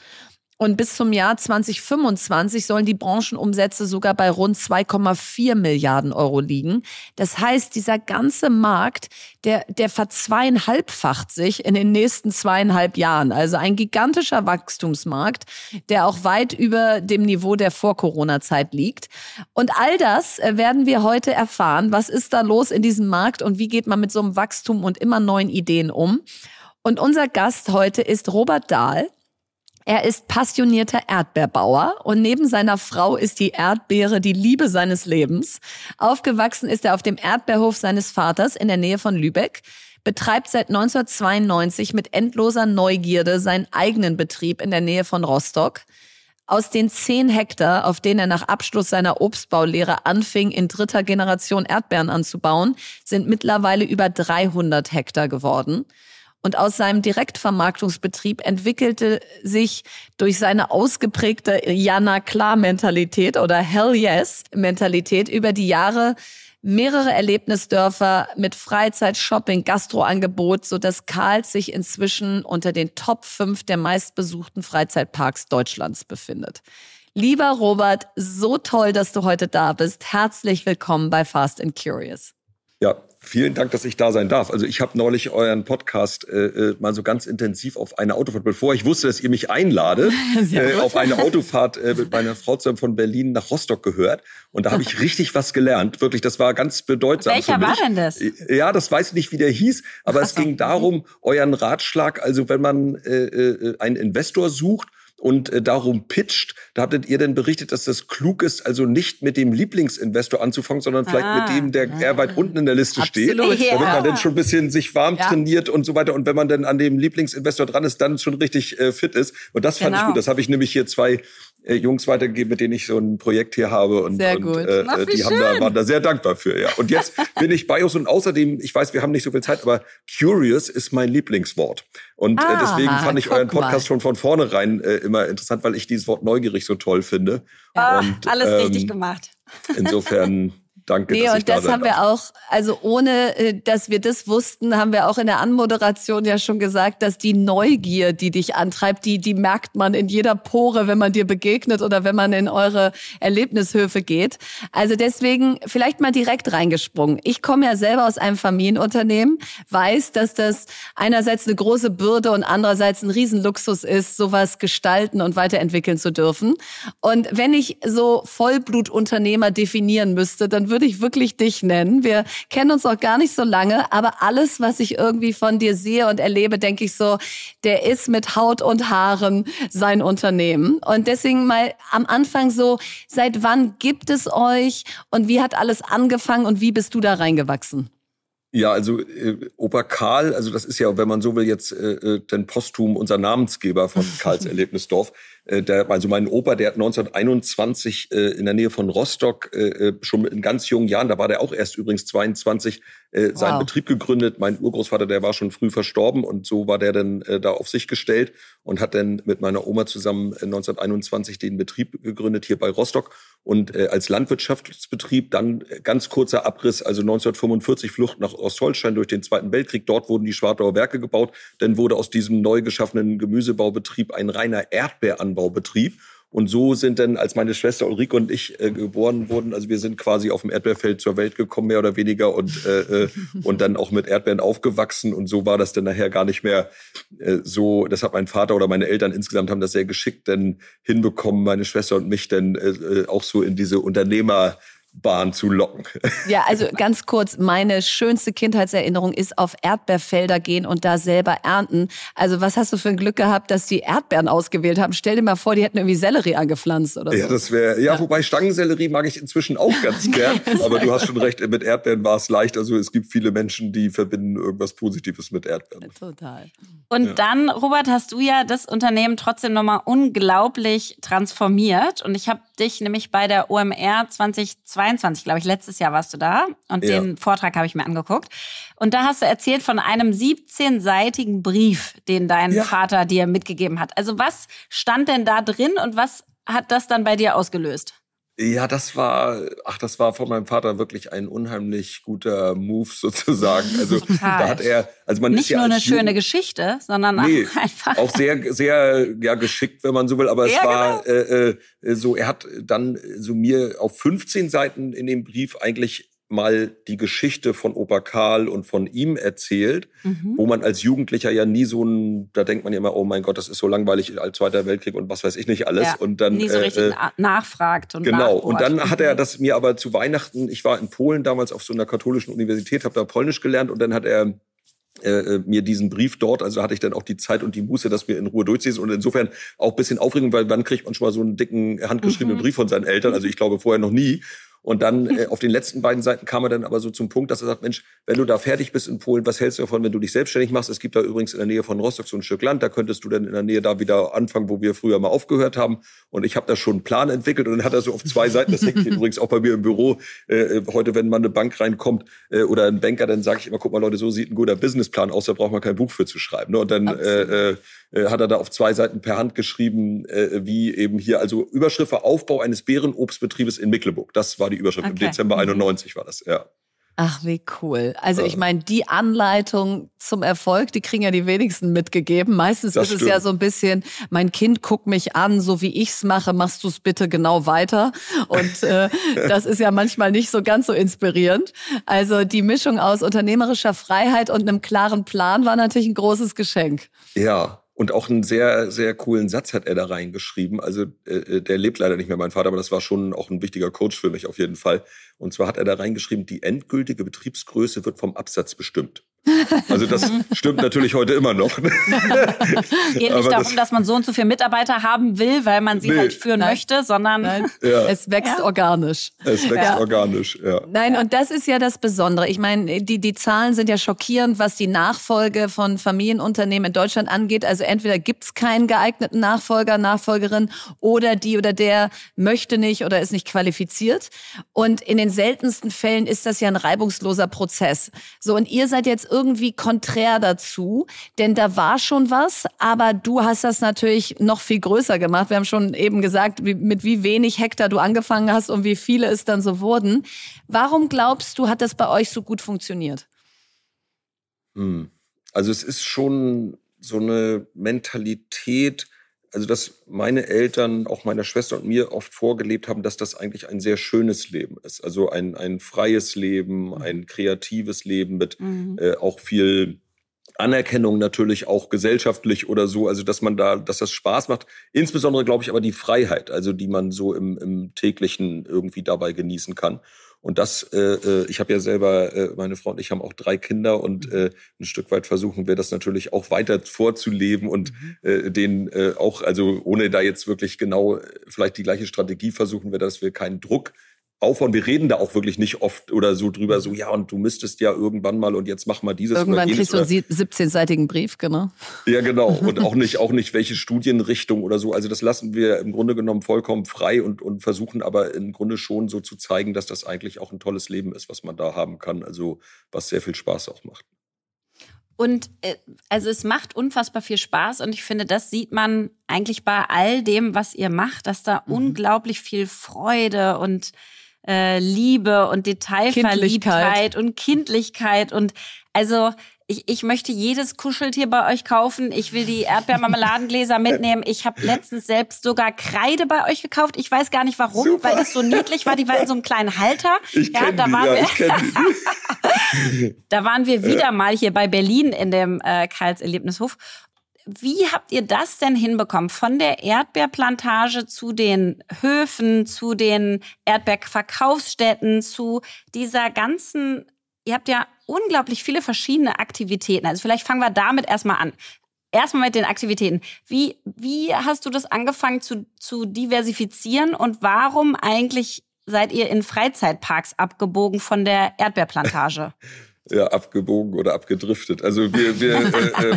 Und bis zum Jahr 2025 sollen die Branchenumsätze sogar bei rund 2,4 Milliarden Euro liegen. Das heißt, dieser ganze Markt, der, der verzweieinhalbfacht sich in den nächsten zweieinhalb Jahren. Also ein gigantischer Wachstumsmarkt, der auch weit über dem Niveau der Vor-Corona-Zeit liegt. Und all das äh, werden wir heute erfahren. Was ist da los in diesem Markt und wie geht man mit so einem Wachstum und immer neuen Ideen um? Und unser Gast heute ist Robert Dahl. Er ist passionierter Erdbeerbauer und neben seiner Frau ist die Erdbeere die Liebe seines Lebens. Aufgewachsen ist er auf dem Erdbeerhof seines Vaters in der Nähe von Lübeck, betreibt seit 1992 mit endloser Neugierde seinen eigenen Betrieb in der Nähe von Rostock. Aus den zehn Hektar, auf denen er nach Abschluss seiner Obstbaulehre anfing, in dritter Generation Erdbeeren anzubauen, sind mittlerweile über 300 Hektar geworden. Und aus seinem Direktvermarktungsbetrieb entwickelte sich durch seine ausgeprägte Jana Klar Mentalität oder Hell Yes Mentalität über die Jahre mehrere Erlebnisdörfer mit Freizeit, Shopping, Gastroangebot, so dass Karl sich inzwischen unter den Top 5 der meistbesuchten Freizeitparks Deutschlands befindet. Lieber Robert, so toll, dass du heute da bist. Herzlich willkommen bei Fast and Curious. Ja, Vielen Dank, dass ich da sein darf. Also ich habe neulich euren Podcast äh, äh, mal so ganz intensiv auf eine Autofahrt, bevor ich wusste, dass ihr mich einlade, äh, auf eine Autofahrt äh, mit meiner Frau zusammen von Berlin nach Rostock gehört. Und da habe ich richtig was gelernt. Wirklich, das war ganz bedeutsam. Welcher war denn das? Äh, ja, das weiß ich nicht, wie der hieß, aber Ach es ging darum, euren Ratschlag, also wenn man äh, äh, einen Investor sucht und äh, darum pitcht. Da hattet ihr denn berichtet, dass das klug ist, also nicht mit dem Lieblingsinvestor anzufangen, sondern vielleicht ah, mit dem, der ah, eher weit unten in der Liste absolut. steht, damit man dann schon ein bisschen sich warm ja. trainiert und so weiter. Und wenn man dann an dem Lieblingsinvestor dran ist, dann schon richtig äh, fit ist. Und das fand genau. ich gut. Das habe ich nämlich hier zwei äh, Jungs weitergegeben, mit denen ich so ein Projekt hier habe. Und, sehr gut. und äh, Ach, die haben da, waren da sehr dankbar für. Ja. Und jetzt bin ich bei uns und außerdem, ich weiß, wir haben nicht so viel Zeit, aber curious ist mein Lieblingswort. Und äh, ah, äh, deswegen fand ich euren Podcast mal. schon von vornherein äh, immer interessant, weil ich dieses Wort neugierig so toll finde. Ja, und, alles ähm, richtig gemacht. Insofern Danke. Nee, und das da haben wir auch, also ohne, äh, dass wir das wussten, haben wir auch in der Anmoderation ja schon gesagt, dass die Neugier, die dich antreibt, die, die merkt man in jeder Pore, wenn man dir begegnet oder wenn man in eure Erlebnishöfe geht. Also deswegen vielleicht mal direkt reingesprungen. Ich komme ja selber aus einem Familienunternehmen, weiß, dass das einerseits eine große Bürde und andererseits ein Riesenluxus ist, sowas gestalten und weiterentwickeln zu dürfen. Und wenn ich so Vollblutunternehmer definieren müsste, dann würde ich wirklich dich nennen. Wir kennen uns auch gar nicht so lange, aber alles, was ich irgendwie von dir sehe und erlebe, denke ich so, der ist mit Haut und Haaren sein Unternehmen. Und deswegen mal am Anfang so, seit wann gibt es euch und wie hat alles angefangen und wie bist du da reingewachsen? Ja, also äh, Opa Karl, also das ist ja, wenn man so will, jetzt äh, äh den Posthum unser Namensgeber von Karls Erlebnisdorf. Äh, der, also mein Opa, der hat 1921 äh, in der Nähe von Rostock äh, äh, schon in ganz jungen Jahren, da war der auch erst übrigens 22, äh, seinen wow. Betrieb gegründet. Mein Urgroßvater, der war schon früh verstorben und so war der dann äh, da auf sich gestellt und hat dann mit meiner Oma zusammen äh, 1921 den Betrieb gegründet hier bei Rostock und als Landwirtschaftsbetrieb dann ganz kurzer Abriss, also 1945 Flucht nach Ostholstein durch den Zweiten Weltkrieg. Dort wurden die Schwartauer Werke gebaut. Dann wurde aus diesem neu geschaffenen Gemüsebaubetrieb ein reiner Erdbeeranbau Anbaubetrieb. Und so sind dann, als meine Schwester Ulrike und ich äh, geboren wurden, also wir sind quasi auf dem Erdbeerfeld zur Welt gekommen, mehr oder weniger, und, äh, äh, und dann auch mit Erdbeeren aufgewachsen. Und so war das dann nachher gar nicht mehr äh, so. Das hat mein Vater oder meine Eltern insgesamt haben das sehr geschickt dann hinbekommen, meine Schwester und mich dann äh, äh auch so in diese Unternehmer Bahn zu locken. Ja, also ganz kurz, meine schönste Kindheitserinnerung ist auf Erdbeerfelder gehen und da selber ernten. Also was hast du für ein Glück gehabt, dass die Erdbeeren ausgewählt haben? Stell dir mal vor, die hätten irgendwie Sellerie angepflanzt oder so. Ja, das wäre, ja, ja, wobei Stangensellerie mag ich inzwischen auch ganz gern. aber du hast schon recht, mit Erdbeeren war es leicht. Also es gibt viele Menschen, die verbinden irgendwas Positives mit Erdbeeren. Total. Und ja. dann, Robert, hast du ja das Unternehmen trotzdem nochmal unglaublich transformiert. Und ich habe dich nämlich bei der OMR 2022, glaube ich, letztes Jahr warst du da und ja. den Vortrag habe ich mir angeguckt. Und da hast du erzählt von einem 17-seitigen Brief, den dein ja. Vater dir mitgegeben hat. Also was stand denn da drin und was hat das dann bei dir ausgelöst? Ja, das war, ach, das war von meinem Vater wirklich ein unheimlich guter Move sozusagen. Also Total. da hat er, also man Nicht ist ja nur eine als schöne Jugend- Geschichte, sondern Nee, auch einfach. auch sehr, sehr ja, geschickt, wenn man so will. Aber es Ja, war äh, äh, so, er hat dann so mir auf 15 Seiten in dem Brief eigentlich mal die Geschichte von Opa Karl und von ihm erzählt, Mhm. wo man als Jugendlicher ja nie so ein, da denkt man ja immer, oh mein Gott, das ist so langweilig als Zweiter Weltkrieg und was weiß ich nicht alles. Ja, und dann nie so äh, richtig äh, na- nachfragt und Genau, und nachbohrt. dann hat er Mhm. das mir aber zu Weihnachten, ich war in Polen damals auf so einer katholischen Universität, habe da Polnisch gelernt und dann hat er äh, äh, mir diesen Brief dort, also hatte ich dann auch die Zeit und die Muße, das mir in Ruhe durchzulesen und insofern auch ein bisschen Aufregung, weil wann kriegt man schon mal so einen dicken handgeschriebenen Mhm. Brief von seinen Eltern, also ich glaube vorher noch nie. Und dann äh, auf den letzten beiden Seiten kam er dann aber so zum Punkt, dass er sagt, Mensch, wenn du da fertig bist in Polen, was hältst du davon, wenn du dich selbstständig machst? Es gibt da übrigens in der Nähe von Rostock so ein Stück Land, da könntest du dann in der Nähe da wieder anfangen, wo wir früher mal aufgehört haben. Und ich habe da schon einen Plan entwickelt und dann hat er so auf zwei Seiten, das hängt hier übrigens auch bei mir im Büro, äh, heute, wenn mal eine Bank reinkommt äh, oder ein Banker, dann sage ich immer, guck mal Leute, so sieht ein guter Businessplan aus, da braucht man kein Buch für zu schreiben. Ne? Und dann äh, äh, äh, hat er da auf zwei Seiten per Hand geschrieben, äh, wie eben hier, also Überschrift war Aufbau eines Beerenobstbetriebes in Mecklenburg. Das war die Überschrift. Im Okay. Dezember Mhm. 91 war das, ja. Ach, wie cool. Also ich meine, die Anleitung zum Erfolg, die kriegen ja die wenigsten mitgegeben. Meistens Das ist es ja stimmt. so ein bisschen, mein Kind guckt mich an, so wie ich's mache, machst du's bitte genau weiter. Und äh, das ist ja manchmal nicht so ganz so inspirierend. Also die Mischung aus unternehmerischer Freiheit und einem klaren Plan war natürlich ein großes Geschenk. Ja. Und auch einen sehr, sehr coolen Satz hat er da reingeschrieben. Also äh, der lebt leider nicht mehr, mein Vater, aber das war schon auch ein wichtiger Coach für mich auf jeden Fall. Und zwar hat er da reingeschrieben, die endgültige Betriebsgröße wird vom Absatz bestimmt. Also das stimmt natürlich heute immer noch. Geht nicht darum, das- dass man so und so viele Mitarbeiter haben will, weil man sie Nee. halt führen Nein. möchte, sondern Nein, Ja. es wächst Ja. organisch. Es wächst Ja. organisch, ja. Nein, und das ist ja das Besondere. Ich meine, die, die Zahlen sind ja schockierend, was die Nachfolge von Familienunternehmen in Deutschland angeht. Also entweder gibt's keinen geeigneten Nachfolger, Nachfolgerin oder die oder der möchte nicht oder ist nicht qualifiziert. Und in den seltensten Fällen ist das ja ein reibungsloser Prozess. So, und ihr seid jetzt irgendwie konträr dazu, denn da war schon was, aber du hast das natürlich noch viel größer gemacht. Wir haben schon eben gesagt, wie, mit wie wenig Hektar du angefangen hast und wie viele es dann so wurden. Warum glaubst du, hat das bei euch so gut funktioniert? Hm. Also es ist schon so eine Mentalität, also dass meine Eltern, auch meiner Schwester und mir oft vorgelebt haben, dass das eigentlich ein sehr schönes Leben ist. Also ein, ein freies Leben, ein kreatives Leben mit Mhm. äh, auch viel Anerkennung natürlich auch gesellschaftlich oder so, also dass man da, dass das Spaß macht. Insbesondere glaube ich aber die Freiheit, also die man so im, im täglichen irgendwie dabei genießen kann. Und das, äh, äh, ich habe ja selber, äh, meine Frau und ich haben auch drei Kinder und äh, ein Stück weit versuchen wir das natürlich auch weiter vorzuleben und äh, denen äh, auch, also ohne da jetzt wirklich genau äh, vielleicht die gleiche Strategie versuchen wir, dass wir keinen Druck aufbauen. Wir reden da auch wirklich nicht oft oder so drüber, so ja und du müsstest ja irgendwann mal und jetzt mach mal dieses Irgendwann oder jenes. kriegst du einen oder- sie- 17-seitigen Brief, genau. ja, genau. Und auch nicht, auch nicht welche Studienrichtung oder so. Also das lassen wir im Grunde genommen vollkommen frei und, und versuchen aber im Grunde schon so zu zeigen, dass das eigentlich auch ein tolles Leben ist, was man da haben kann. Also was sehr viel Spaß auch macht. Und äh, also es macht unfassbar viel Spaß und ich finde, das sieht man eigentlich bei all dem, was ihr macht, dass da Mhm. unglaublich viel Freude und äh, Liebe und Detailverliebtheit und Kindlichkeit und also ich, ich möchte jedes Kuscheltier bei euch kaufen. Ich will die Erdbeermarmeladengläser mitnehmen. Ich habe letztens selbst sogar Kreide bei euch gekauft. Ich weiß gar nicht warum, Super. weil das so niedlich war. Die war in so einem kleinen Halter. Ich ja, da die, waren ja, wir, da waren wir wieder mal hier bei Berlin in dem äh, Karls Erlebnishof. Wie habt ihr das denn hinbekommen? Von der Erdbeerplantage zu den Höfen, zu den Erdbeerverkaufsstätten, zu dieser ganzen, ihr habt ja unglaublich viele verschiedene Aktivitäten. Also vielleicht fangen wir damit erstmal an. Erstmal mit den Aktivitäten. Wie, wie hast du das angefangen zu, zu diversifizieren und warum eigentlich seid ihr in Freizeitparks abgebogen von der Erdbeerplantage? Ja, abgebogen oder abgedriftet. Also wir, wir, äh, äh,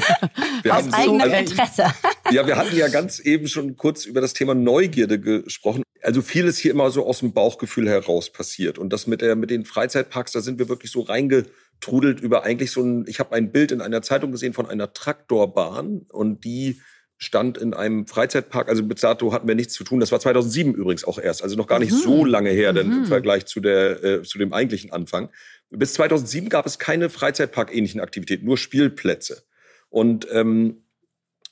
wir Aus haben eigenem also, Interesse. Ja, wir hatten ja ganz eben schon kurz über das Thema Neugierde gesprochen. Also vieles hier immer so aus dem Bauchgefühl heraus passiert. Und das mit, der, mit den Freizeitparks, da sind wir wirklich so reingetrudelt über eigentlich so ein, ich habe ein Bild in einer Zeitung gesehen von einer Traktorbahn und die stand in einem Freizeitpark. Also mit Sato hatten wir nichts zu tun. Das war 2007 übrigens auch erst. Also noch gar nicht mhm. so lange her, denn mhm. im Vergleich zu, der, äh, zu dem eigentlichen Anfang. Bis 2007 gab es keine Freizeitpark-ähnlichen Aktivitäten, nur Spielplätze. Und ähm,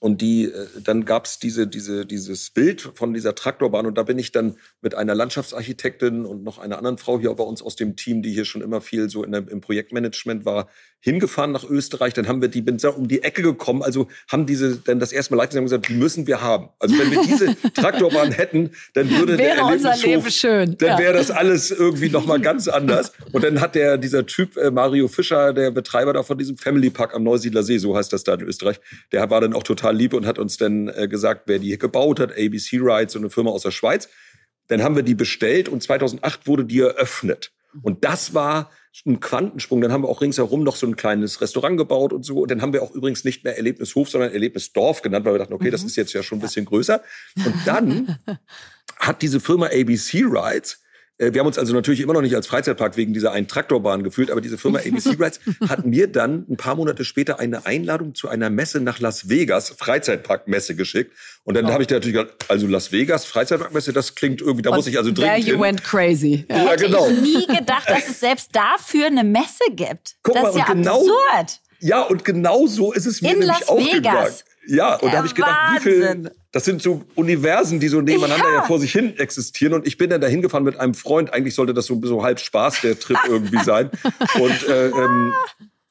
und die, äh, dann gab's diese, diese, dieses Bild von dieser Traktorbahn und da bin ich dann mit einer Landschaftsarchitektin und noch einer anderen Frau hier bei uns aus dem Team, die hier schon immer viel so in der, im Projektmanagement war, hingefahren nach Österreich. Dann haben wir die bin um die Ecke gekommen, also haben diese dann das erste Mal Leipzig haben gesagt, die müssen wir haben. Also wenn wir diese Traktorbahn hätten, dann würde wäre der unser Leben schön. Dann ja. wäre das alles irgendwie noch mal ganz anders. Und dann hat der dieser Typ äh, Mario Fischer, der Betreiber da von diesem Family Park am Neusiedler See, so heißt das da in Österreich, der war dann auch total lieb und hat uns dann äh, gesagt, wer die gebaut hat, ABC Rides, so eine Firma aus der Schweiz. Dann haben wir die bestellt und 2008 wurde die eröffnet. Und das war ein Quantensprung. Dann haben wir auch ringsherum noch so ein kleines Restaurant gebaut und so. Und dann haben wir auch übrigens nicht mehr Erlebnishof, sondern Erlebnisdorf genannt, weil wir dachten, okay, das mhm. ist jetzt ja schon ein bisschen größer. Und dann hat diese Firma ABC Rides wir haben uns also natürlich immer noch nicht als Freizeitpark wegen dieser einen Traktorbahn gefühlt, aber diese Firma ABC Rides hat mir dann ein paar Monate später eine Einladung zu einer Messe nach Las Vegas, Freizeitparkmesse geschickt. Und dann oh. habe ich da natürlich gesagt, also Las Vegas, Freizeitparkmesse, das klingt irgendwie, da Und muss ich also dringend there you hin. went crazy. Ja, ja genau. Ich nie gedacht, dass es selbst dafür eine Messe gibt. Guck das mal, ist ja genau, absurd. Ja, und genau so ist es mir In nämlich Las auch Vegas. gegangen. Ja, und da habe ich gedacht, Wahnsinn. wie viel. Das sind so Universen, die so nebeneinander ja. ja. vor sich hin existieren. Und ich bin dann da hingefahren mit einem Freund. Eigentlich sollte das so, so halb Spaß, der Trip irgendwie sein. Und äh, ähm,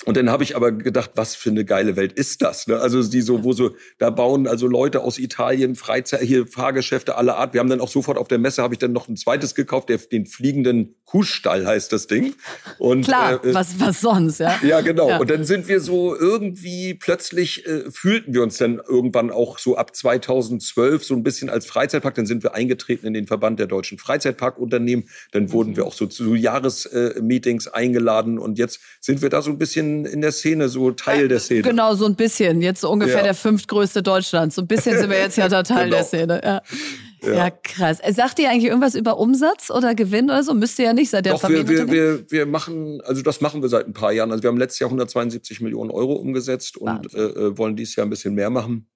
und dann habe ich aber gedacht, was für eine geile Welt ist das? Ne? Also die so, wo so, da bauen also Leute aus Italien Freizeit, hier Fahrgeschäfte aller Art. Wir haben dann auch sofort auf der Messe habe ich dann noch ein zweites gekauft, der, den fliegenden Kuhstall heißt das Ding. Und klar, äh, was was sonst, ja? Ja, genau. Ja. Und dann sind wir so irgendwie plötzlich äh, fühlten wir uns dann irgendwann auch so ab 2012 so ein bisschen als Freizeitpark. Dann sind wir eingetreten in den Verband der deutschen Freizeitparkunternehmen. Dann wurden mhm. wir auch so zu Jahresmeetings äh, eingeladen und jetzt sind wir da so ein bisschen in, der Szene, so Teil der Szene. Genau, so ein bisschen. Jetzt so ungefähr ja. der fünftgrößte Deutschlands. So ein bisschen sind wir jetzt ja da Teil genau. der Szene. Ja. Ja. ja. krass. Sagt ihr eigentlich irgendwas über Umsatz oder Gewinn oder so? Müsst ihr ja nicht seit der Doch, wir, wir, wir, wir machen, also das machen wir seit ein paar Jahren. Also wir haben letztes Jahr 172 Millionen Euro umgesetzt und äh, äh, wollen dieses Jahr ein bisschen mehr machen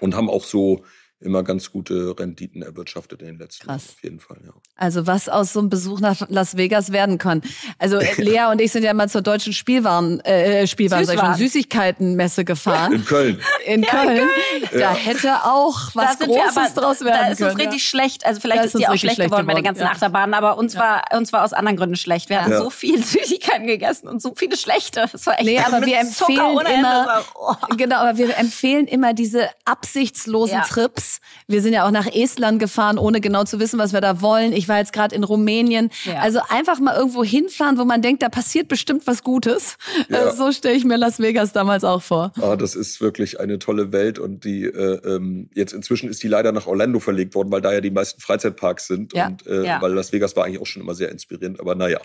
und haben auch so immer ganz gute Renditen erwirtschaftet in den letzten Krass. Jahren. Auf jeden Fall, ja. Also was aus so einem Besuch nach Las Vegas werden kann. Also äh, Lea und ich sind ja mal zur deutschen Spielwaren, äh, Spielwaren, Süßwaren. Sag Süßigkeitenmesse gefahren. In Köln. In ja, Köln. Da ja. hätte auch was Großes aber, draus werden können. Da ist uns richtig ja. schlecht. Also vielleicht ist, ist die auch schlecht geworden, bei den ganzen Achterbahnen, aber uns war uns war aus anderen Gründen schlecht. Wir hatten so viel Süßigkeiten gegessen und so viele schlechte. Das war echt nee, aber wir empfehlen immer, oh. genau, aber wir empfehlen immer diese absichtslosen Trips wir sind ja auch nach Estland gefahren, ohne genau zu wissen, was wir da wollen. Ich war jetzt gerade in Rumänien. Ja. Also einfach mal irgendwo hinfahren, wo man denkt, da passiert bestimmt was Gutes. Ja. Äh, so stelle ich mir Las Vegas damals auch vor. Ah, das ist wirklich eine tolle Welt und die äh, ähm, jetzt inzwischen ist die leider nach Orlando verlegt worden, weil da ja die meisten Freizeitparks sind ja. und äh, weil Las Vegas war eigentlich auch schon immer sehr inspirierend. Aber naja.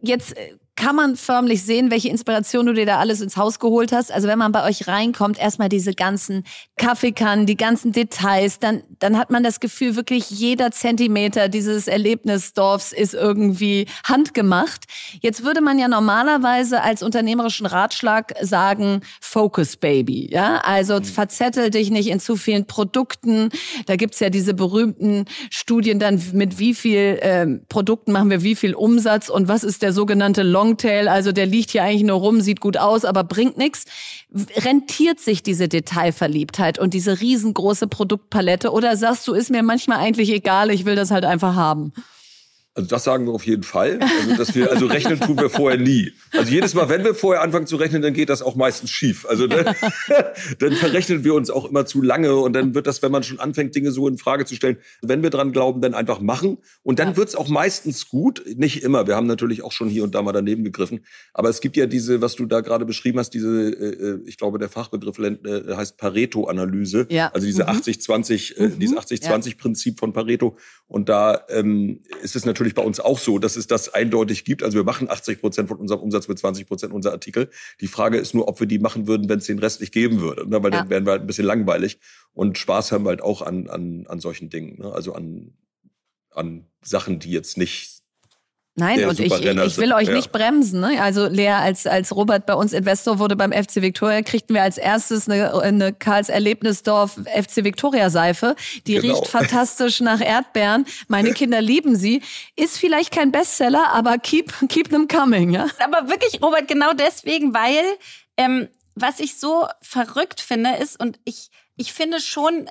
Jetzt äh, kann man förmlich sehen, welche Inspiration du dir da alles ins Haus geholt hast. Also wenn man bei euch reinkommt, erstmal diese ganzen Kaffeekannen, die ganzen Details, dann, dann hat man das Gefühl, wirklich jeder Zentimeter dieses Erlebnisdorfs ist irgendwie handgemacht. Jetzt würde man ja normalerweise als unternehmerischen Ratschlag sagen, Focus Baby. Ja, also mhm. verzettel dich nicht in zu vielen Produkten. Da gibt's ja diese berühmten Studien dann, mit wie viel äh, Produkten machen wir wie viel Umsatz und was ist der sogenannte Long Longtail, also der liegt hier eigentlich nur rum, sieht gut aus, aber bringt nichts. Rentiert sich diese Detailverliebtheit und diese riesengroße Produktpalette oder sagst du, ist mir manchmal eigentlich egal, ich will das halt einfach haben? Also das sagen wir auf jeden Fall. Also, dass wir, also rechnen tun wir vorher nie. Also jedes Mal, wenn wir vorher anfangen zu rechnen, dann geht das auch meistens schief. Also ne, dann verrechnen wir uns auch immer zu lange und dann wird das, wenn man schon anfängt, Dinge so in Frage zu stellen, wenn wir dran glauben, dann einfach machen. Und dann ja. wird's auch meistens gut. Nicht immer. Wir haben natürlich auch schon hier und da mal daneben gegriffen. Aber es gibt ja diese, was du da gerade beschrieben hast, diese, äh, äh ich glaube, der Fachbegriff äh, heißt Pareto-Analyse. Ja. Also diese mhm. 80-20, äh, mhm. dieses 80-20-Prinzip von Pareto. Und da ähm, ist es natürlich natürlich bei uns auch so, dass es das eindeutig gibt. Also wir machen 80 Prozent von unserem Umsatz mit 20 Prozent unserer Artikel. Die Frage ist nur, ob wir die machen würden, wenn es den Rest nicht geben würde. Ne? Weil ja. dann wären wir halt ein bisschen langweilig. Und Spaß haben wir halt auch an, an, an solchen Dingen. Ne? Also an, an Sachen, die jetzt nicht Nein, und ich, ich will euch ja. nicht bremsen. Ne? Also Lea, als, als Robert bei uns Investor wurde beim FC Victoria, kriegten wir als erstes eine, eine Karls Erlebnisdorf FC Victoria Seife. Die genau. riecht fantastisch nach Erdbeeren. Meine Kinder lieben sie. Ist vielleicht kein Bestseller, aber keep, keep them coming. Ja? Aber wirklich, Robert, genau deswegen, weil ähm, was ich so verrückt finde, ist, und ich, ich finde schon,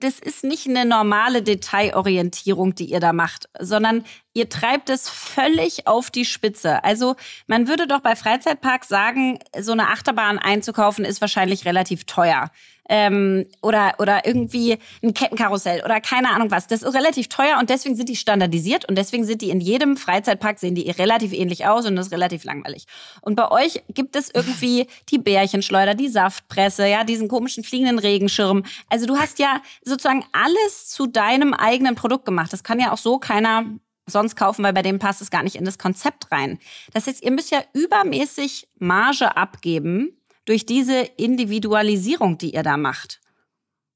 das ist nicht eine normale Detailorientierung, die ihr da macht, sondern ihr treibt es völlig auf die Spitze. Also man würde doch bei Freizeitparks sagen, so eine Achterbahn einzukaufen ist wahrscheinlich relativ teuer ähm, oder, oder irgendwie ein Kettenkarussell oder keine Ahnung was. Das ist relativ teuer und deswegen sind die standardisiert und deswegen sind die in jedem Freizeitpark, sehen die relativ ähnlich aus und das ist relativ langweilig. Und bei euch gibt es irgendwie die Bärchenschleuder, die Saftpresse, ja, diesen komischen fliegenden Regenschirm. Also du hast ja sozusagen alles zu deinem eigenen Produkt gemacht. Das kann ja auch so keiner sonst kaufen, weil bei dem passt es gar nicht in das Konzept rein. Das heißt, ihr müsst ja übermäßig Marge abgeben, durch diese Individualisierung, die ihr da macht.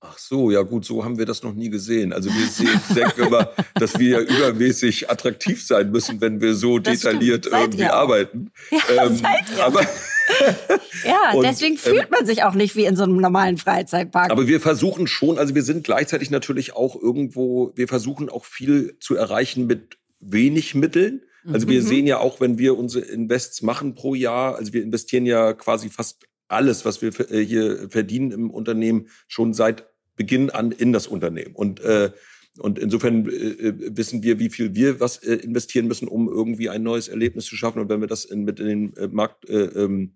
Ach so, ja gut, so haben wir das noch nie gesehen. Also wir sehen, denken immer, dass wir ja übermäßig attraktiv sein müssen, wenn wir so das detailliert irgendwie arbeiten. Ja, ähm, seid ihr. Aber ja, und, deswegen fühlt ähm, man sich auch nicht wie in so einem normalen Freizeitpark. Aber wir versuchen schon, also wir sind gleichzeitig natürlich auch irgendwo, wir versuchen auch viel zu erreichen mit wenig Mitteln. Also wir mhm. sehen ja auch, wenn wir unsere Invests machen pro Jahr, also wir investieren ja quasi fast alles, was wir äh, hier verdienen im Unternehmen, schon seit Beginn an in das Unternehmen. Und äh, und insofern äh, äh, wissen wir, wie viel wir was äh, investieren müssen, um irgendwie ein neues Erlebnis zu schaffen. Und wenn wir das in, mit in den äh, Marktbegleitern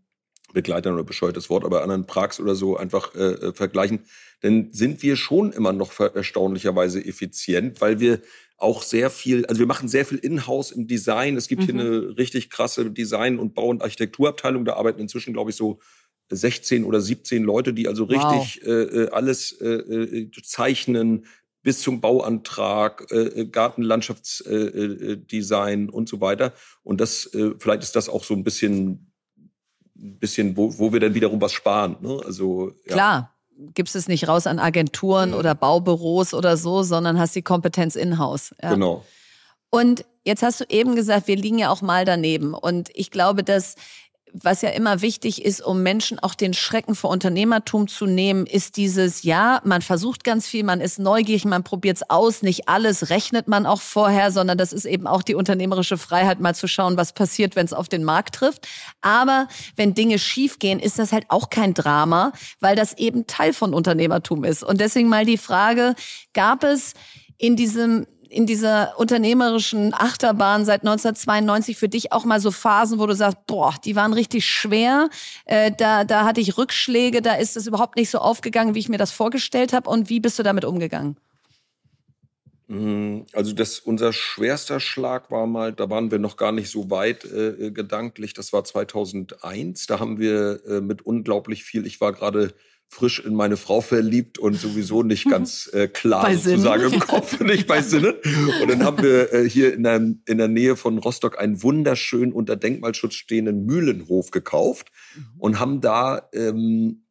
äh, ähm, oder bescheuertes Wort, aber anderen Prags oder so einfach äh, vergleichen, dann sind wir schon immer noch erstaunlicherweise effizient, weil wir auch sehr viel, also wir machen sehr viel Inhouse im Design. Es gibt mhm. hier eine richtig krasse Design- und Bau- und Architekturabteilung. Da arbeiten inzwischen, glaube ich, so 16 oder 17 Leute, die also richtig wow. Äh, äh, alles äh, äh, zeichnen, bis zum Bauantrag, äh, Gartenlandschaftsdesign äh, und so weiter. Und das, vielleicht ist das auch so ein bisschen, bisschen, wo, wo wir dann wiederum was sparen. Ne? Also ja. klar. Gibst es nicht raus an Agenturen mhm. oder Baubüros oder so, sondern hast die Kompetenz in-house. Ja. Genau. Und jetzt hast du eben gesagt, wir liegen ja auch mal daneben. Und ich glaube, dass was ja immer wichtig ist, um Menschen auch den Schrecken vor Unternehmertum zu nehmen, ist dieses, ja, man versucht ganz viel, man ist neugierig, man probiert es aus, nicht alles rechnet man auch vorher, sondern das ist eben auch die unternehmerische Freiheit, mal zu schauen, was passiert, wenn es auf den Markt trifft. Aber wenn Dinge schiefgehen, ist das halt auch kein Drama, weil das eben Teil von Unternehmertum ist. Und deswegen mal die Frage, gab es in diesem in dieser unternehmerischen Achterbahn seit 1992 für dich auch mal so Phasen, wo du sagst, boah, die waren richtig schwer, äh, da, da hatte ich Rückschläge, da ist es überhaupt nicht so aufgegangen, wie ich mir das vorgestellt habe. Und wie bist du damit umgegangen? Mm, also das, unser schwerster Schlag war mal, da waren wir noch gar nicht so weit äh, gedanklich, das war 2001, da haben wir äh, mit unglaublich viel, ich war gerade frisch in meine Frau verliebt und sowieso nicht ganz äh, klar bei sozusagen Sinn. im Kopf, nicht bei Sinnen. Und dann haben wir äh, hier in der, in der Nähe von Rostock einen wunderschön unter Denkmalschutz stehenden Mühlenhof gekauft mhm. und haben da ähm,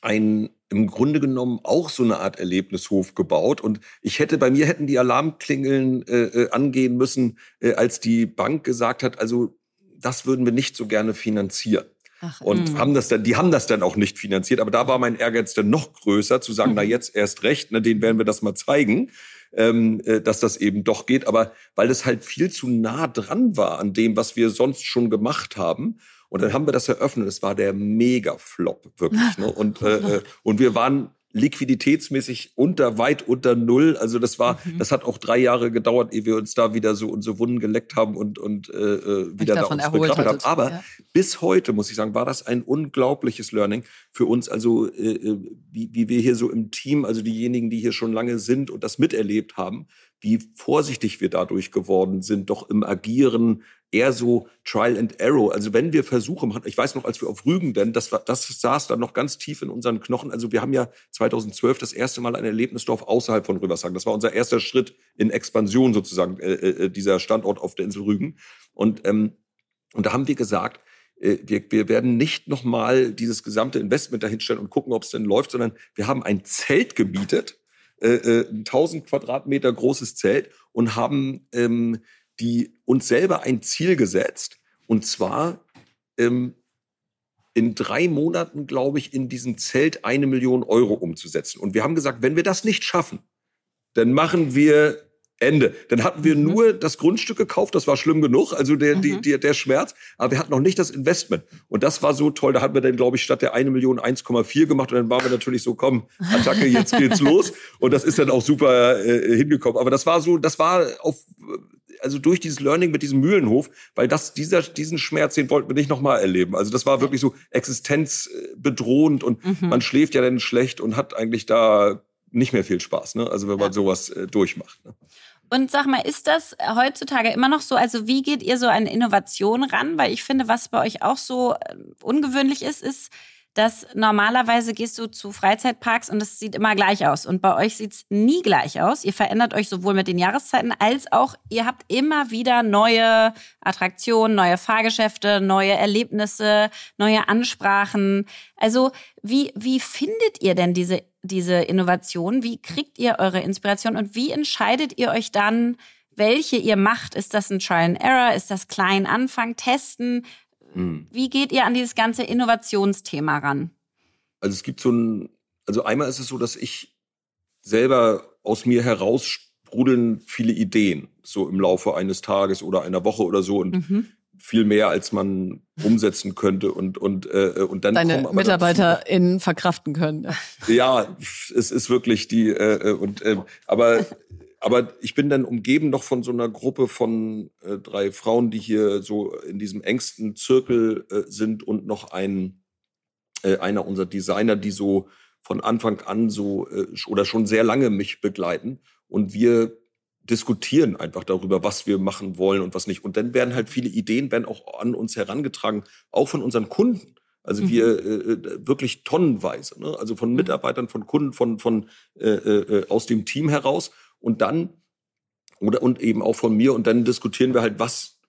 ein im Grunde genommen auch so eine Art Erlebnishof gebaut. Und ich hätte, bei mir hätten die Alarmklingeln äh, äh angehen müssen, äh, als die Bank gesagt hat, also das würden wir nicht so gerne finanzieren. Ach, und mh. haben das dann, die haben das dann auch nicht finanziert. Aber da war mein Ehrgeiz dann noch größer, zu sagen, mhm. na jetzt erst recht, ne, denen werden wir das mal zeigen, ähm, äh, dass das eben doch geht. Aber weil es halt viel zu nah dran war an dem, was wir sonst schon gemacht haben. Und dann haben wir das eröffnet. Es war der Mega-Flop, wirklich. Ne? Und, äh, äh, und wir waren liquiditätsmäßig unter, weit unter Null. Also das war, mhm. das hat auch drei Jahre gedauert, ehe wir uns da wieder so unsere Wunden geleckt haben und, und äh, äh wieder da uns bekraftet haben. Aber ja. bis heute, muss ich sagen, war das ein unglaubliches Learning für uns. Also äh, äh, wie, wie wir hier so im Team, also diejenigen, die hier schon lange sind und das miterlebt haben, wie vorsichtig wir dadurch geworden sind, doch im Agieren eher so Trial and Error. Also wenn wir Versuche ich weiß noch, als wir auf Rügen, denn das, das saß dann noch ganz tief in unseren Knochen. Also wir haben ja 2012 das erste Mal ein Erlebnisdorf außerhalb von Rübershagen. Das war unser erster Schritt in Expansion sozusagen, äh, äh, dieser Standort auf der Insel Rügen. Und, ähm, und da haben wir gesagt, äh, wir, wir werden nicht nochmal dieses gesamte Investment dahinstellen und gucken, ob es denn läuft, sondern wir haben ein Zelt gemietet, äh, äh, 1000 Quadratmeter großes Zelt und haben ähm, die uns selber ein Ziel gesetzt. Und zwar ähm, in drei Monaten, glaube ich, in diesem Zelt eine Million Euro umzusetzen. Und wir haben gesagt, wenn wir das nicht schaffen, dann machen wir Ende. Dann hatten wir mhm. nur das Grundstück gekauft, das war schlimm genug, also der, mhm. die, der, der Schmerz, aber wir hatten noch nicht das Investment. Und das war so toll, da hatten wir dann, glaube ich, statt der eine Million 1,4 gemacht und dann waren wir natürlich so, komm, Attacke, jetzt geht's los. Und das ist dann auch super äh, hingekommen. Aber das war so, das war auf, also durch dieses Learning mit diesem Mühlenhof, weil das, dieser, diesen Schmerz, den wollten wir nicht nochmal erleben. Also das war wirklich so existenzbedrohend und mhm. man schläft ja dann schlecht und hat eigentlich da nicht mehr viel Spaß, ne? Also wenn man ja. sowas äh, durchmacht. Ne? Und sag mal, ist das heutzutage immer noch so? Also wie geht ihr so an Innovation ran? Weil ich finde, was bei euch auch so äh, ungewöhnlich ist, ist, dass normalerweise gehst du zu Freizeitparks und es sieht immer gleich aus. Und bei euch sieht es nie gleich aus. Ihr verändert euch sowohl mit den Jahreszeiten als auch, ihr habt immer wieder neue Attraktionen, neue Fahrgeschäfte, neue Erlebnisse, neue Ansprachen. Also wie, wie findet ihr denn diese, diese Innovation? Wie kriegt ihr eure Inspiration und wie entscheidet ihr euch dann, welche ihr macht? Ist das ein Trial and Error? Ist das klein Anfang, testen? Mhm. Wie geht ihr an dieses ganze Innovationsthema ran? Also es gibt so ein, also einmal ist es so, dass ich selber aus mir heraus sprudeln viele Ideen, so im Laufe eines Tages oder einer Woche oder so und mhm. viel mehr, als man umsetzen könnte und und äh, und dann deine MitarbeiterInnen verkraften können. Ja, es ist wirklich die äh, äh und äh, aber aber ich bin dann umgeben noch von so einer Gruppe von äh, drei Frauen, die hier so in diesem engsten Zirkel äh, sind und noch ein äh, einer unserer Designer, die so von Anfang an so äh, oder schon sehr lange mich begleiten und wir diskutieren einfach darüber, was wir machen wollen und was nicht. Und dann werden halt viele Ideen werden auch an uns herangetragen, auch von unseren Kunden. Also mhm. wir äh, äh wirklich tonnenweise, ne? also von mhm. Mitarbeitern, von Kunden, von von äh, äh, aus dem Team heraus. Und dann, oder und eben auch von mir, und dann diskutieren wir halt, was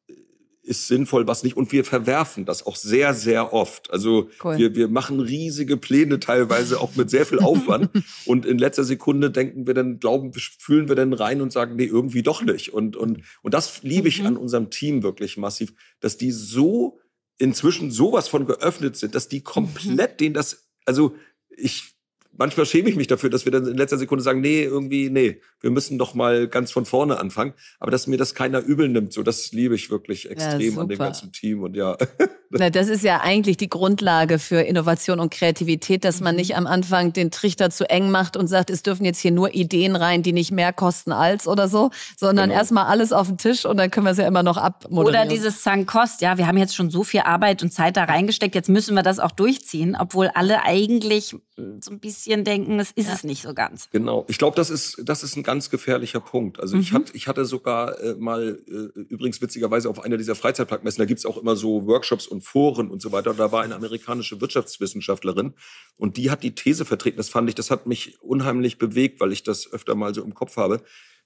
ist sinnvoll, was nicht. Und wir verwerfen das auch sehr, sehr oft. Also cool. wir, wir machen riesige Pläne teilweise auch mit sehr viel Aufwand. und in letzter Sekunde denken wir dann, glauben, fühlen wir dann rein und sagen, nee, irgendwie doch nicht. Und, und, und das liebe ich mhm. an unserem Team wirklich massiv, dass die so inzwischen sowas von geöffnet sind, dass die komplett mhm. denen das, also ich manchmal schäme ich mich dafür, dass wir dann in letzter Sekunde sagen, nee, irgendwie, nee, wir müssen doch mal ganz von vorne anfangen. Aber dass mir das keiner übel nimmt, so das liebe ich wirklich extrem ja, an dem ganzen Team und ja. Na, das ist ja eigentlich die Grundlage für Innovation und Kreativität, dass man mhm. nicht am Anfang den Trichter zu eng macht und sagt, es dürfen jetzt hier nur Ideen rein, die nicht mehr kosten als oder so, sondern genau. erstmal alles auf den Tisch und dann können wir es ja immer noch abmoderieren. Oder dieses Sunk Cost, ja, wir haben jetzt schon so viel Arbeit und Zeit da reingesteckt, jetzt müssen wir das auch durchziehen, obwohl alle eigentlich so ein bisschen denken, es ist ja. es nicht so ganz. Genau. Ich glaube, das ist, das ist ein ganz gefährlicher Punkt. Also mhm. ich, hatte, ich hatte sogar äh, mal, äh, übrigens witzigerweise auf einer dieser Freizeitparkmessen, da gibt's auch immer so Workshops und Foren und so weiter. Da war eine amerikanische Wirtschaftswissenschaftlerin und die hat die These vertreten, das fand ich, das hat mich unheimlich bewegt, weil ich das öfter mal so im Kopf habe,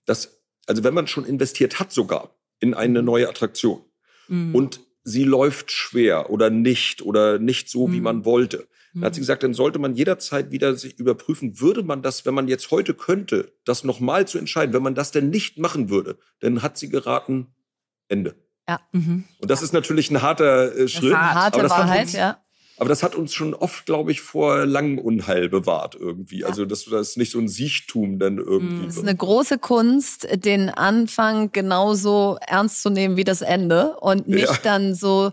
dass, also wenn man schon investiert hat sogar in eine mhm. neue Attraktion mhm. und sie läuft schwer oder nicht oder nicht so, wie mhm. man wollte, dann hat sie gesagt, dann sollte man jederzeit wieder sich überprüfen, würde man das, wenn man jetzt heute könnte, das nochmal zu entscheiden, wenn man das denn nicht machen würde, dann hat sie geraten, Ende. Ja. Mhm. Und das ist natürlich ein harter äh, Schritt. Das eine harte Wahrheit, uns, ja. Aber das hat uns schon oft, glaube ich, vor langem Unheil bewahrt irgendwie. Ja. Also dass das nicht so ein Siechtum dann irgendwie. Es ist eine große Kunst, den Anfang genauso ernst zu nehmen wie das Ende und nicht ja. dann so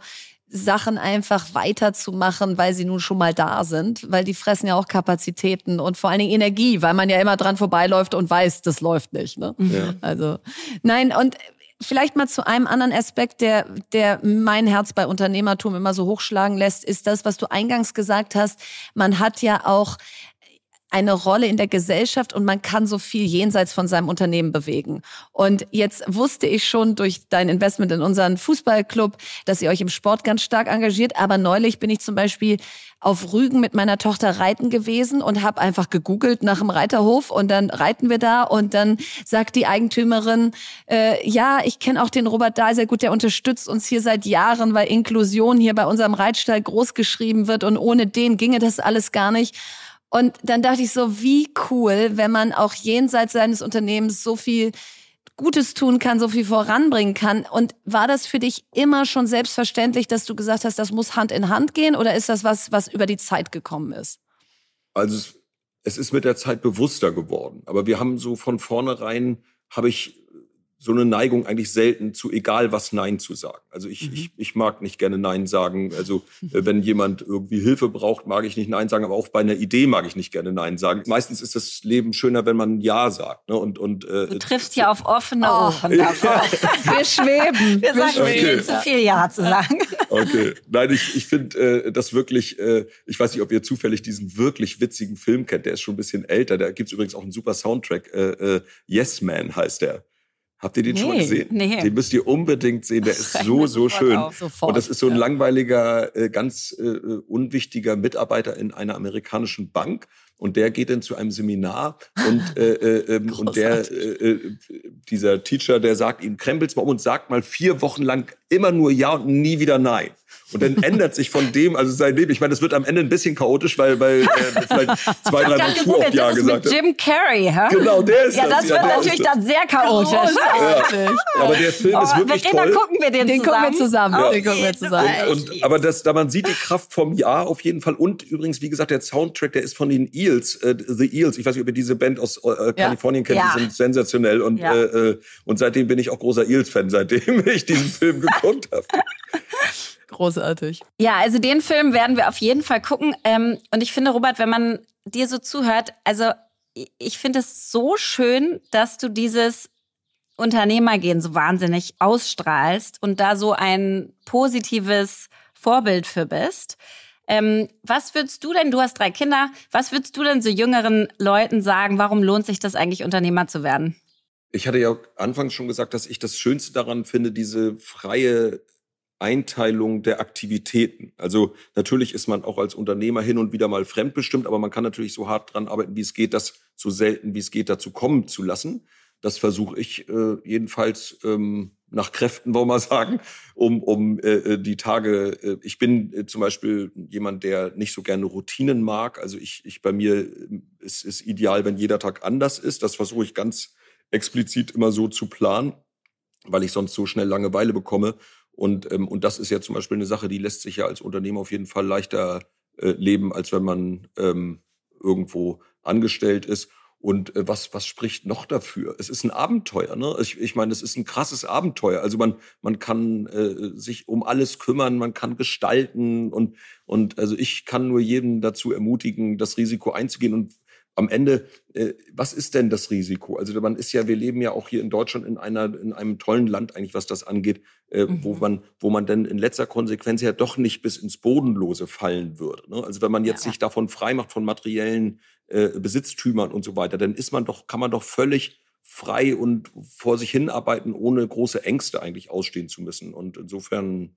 Sachen einfach weiterzumachen, weil sie nun schon mal da sind, weil die fressen ja auch Kapazitäten und vor allen Dingen Energie, weil man ja immer dran vorbeiläuft und weiß, das läuft nicht. Ne? Ja. Also nein und vielleicht mal zu einem anderen Aspekt, der, der mein Herz bei Unternehmertum immer so hochschlagen lässt, ist das, was du eingangs gesagt hast. Man hat ja auch eine Rolle in der Gesellschaft und man kann so viel jenseits von seinem Unternehmen bewegen. Und jetzt wusste ich schon durch dein Investment in unseren Fußballclub, dass ihr euch im Sport ganz stark engagiert. Aber neulich bin ich zum Beispiel auf Rügen mit meiner Tochter reiten gewesen und habe einfach gegoogelt nach dem Reiterhof und dann reiten wir da und dann sagt die Eigentümerin, äh, ja, ich kenne auch den Robert Dahl sehr gut, der unterstützt uns hier seit Jahren, weil Inklusion hier bei unserem Reitstall groß geschrieben wird und ohne den ginge das alles gar nicht. Und dann dachte ich so, wie cool, wenn man auch jenseits seines Unternehmens so viel Gutes tun kann, so viel voranbringen kann. Und war das für dich immer schon selbstverständlich, dass du gesagt hast, das muss Hand in Hand gehen? Oder ist das was, was über die Zeit gekommen ist? Also es, ist mit der Zeit bewusster geworden. Aber wir haben so von vornherein, habe ich so eine Neigung eigentlich selten zu egal was Nein zu sagen. Also ich, mhm. ich, ich mag nicht gerne Nein sagen. Also äh, wenn jemand irgendwie Hilfe braucht, mag ich nicht Nein sagen, aber auch bei einer Idee mag ich nicht gerne Nein sagen. Meistens ist das Leben schöner, wenn man Ja sagt. Ne? Und, und, äh, du triffst ja auf offene oh, Ohren. Ja. Wir schweben. Wir sagen okay. viel zu viel Ja zu sagen. Okay. Nein, ich, ich finde äh, das wirklich, äh, ich weiß nicht, ob ihr zufällig diesen wirklich witzigen Film kennt, der ist schon ein bisschen älter. Da gibt's übrigens auch einen super Soundtrack. Äh, äh, yes Man heißt der. Habt ihr den nee, schon mal gesehen? Nee. Den müsst ihr unbedingt sehen. Der ist so, so schön. Und das ist so ein langweiliger, äh, ganz äh, unwichtiger Mitarbeiter in einer amerikanischen Bank. Und der geht dann zu einem Seminar und, äh, äh, ähm, und der, äh, dieser Teacher, der sagt ihm, krempelt's mal um und sagt mal vier Wochen lang immer nur Ja und nie wieder Nein. Und dann ändert sich von dem, also sein Leben. Ich meine, das wird am Ende ein bisschen chaotisch, weil, weil äh, vielleicht zwei, drei Mal zu oft Ja gesagt hat. Jim Carrey, hä? Genau, der ist ja, das. das wird ja, natürlich dann sehr chaotisch. Ja. Aber der Film oh, ist wirklich toll. Dann gucken wir den, den zusammen. Gucken wir zusammen. Ja. Den gucken wir zusammen. Und, und, aber das, da man sieht die Kraft vom Ja auf jeden Fall. Und übrigens, wie gesagt, der Soundtrack, der ist von den Eels, äh, The Eels. Ich weiß nicht, ob ihr diese Band aus äh, Kalifornien kennt. Die sind sensationell. Und, äh, äh, und seitdem bin ich auch großer Eels-Fan, seitdem ich diesen Film geguckt habe. Großartig. Ja, also den Film werden wir auf jeden Fall gucken. Ähm, und ich finde, Robert, wenn man dir so zuhört, also ich finde es so schön, dass du dieses Unternehmergehen so wahnsinnig ausstrahlst und da so ein positives Vorbild für bist. Ähm, was würdest du denn, du hast drei Kinder, was würdest du denn so jüngeren Leuten sagen, warum lohnt sich das eigentlich, Unternehmer zu werden? Ich hatte ja anfangs schon gesagt, dass ich das Schönste daran finde, diese freie Einteilung der Aktivitäten. Also natürlich ist man auch als Unternehmer hin und wieder mal fremdbestimmt, aber man kann natürlich so hart dran arbeiten, wie es geht, das so selten wie es geht dazu kommen zu lassen. Das versuche ich äh, jedenfalls ähm, nach Kräften, wollen wir mal sagen, um, um äh, äh, die Tage. Äh, ich bin äh, zum Beispiel jemand, der nicht so gerne Routinen mag. Also ich, ich bei mir äh, ist es ideal, wenn jeder Tag anders ist. Das versuche ich ganz explizit immer so zu planen, weil ich sonst so schnell Langeweile bekomme. Und, ähm, und das ist ja zum Beispiel eine Sache, die lässt sich ja als Unternehmer auf jeden Fall leichter äh, leben, als wenn man ähm, irgendwo angestellt ist. Und äh, was, was spricht noch dafür? Es ist ein Abenteuer, ne? Ich, ich meine, es ist ein krasses Abenteuer. Also man, man kann äh, sich um alles kümmern, man kann gestalten und, und also ich kann nur jeden dazu ermutigen, das Risiko einzugehen. Und am Ende, äh, was ist denn das Risiko? Also man ist ja, wir leben ja auch hier in Deutschland in einer, in einem tollen Land eigentlich, was das angeht, äh, mhm. wo man, wo man dann in letzter Konsequenz ja doch nicht bis ins Bodenlose fallen würde. Ne? Also wenn man jetzt ja. sich davon frei macht von materiellen äh, Besitztümern und so weiter, dann ist man doch, kann man doch völlig frei und vor sich hinarbeiten, ohne große Ängste eigentlich ausstehen zu müssen. Und insofern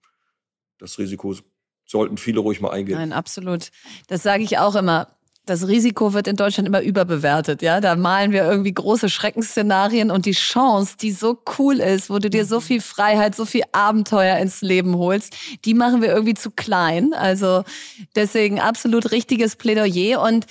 das Risiko sollten viele ruhig mal eingehen. Nein, absolut. Das sage ich auch immer das Risiko wird in Deutschland immer überbewertet. Ja, da malen wir irgendwie große Schreckensszenarien und die Chance, die so cool ist, wo du dir so mhm. viel Freiheit, so viel Abenteuer ins Leben holst, die machen wir irgendwie zu klein. Also deswegen absolut richtiges Plädoyer und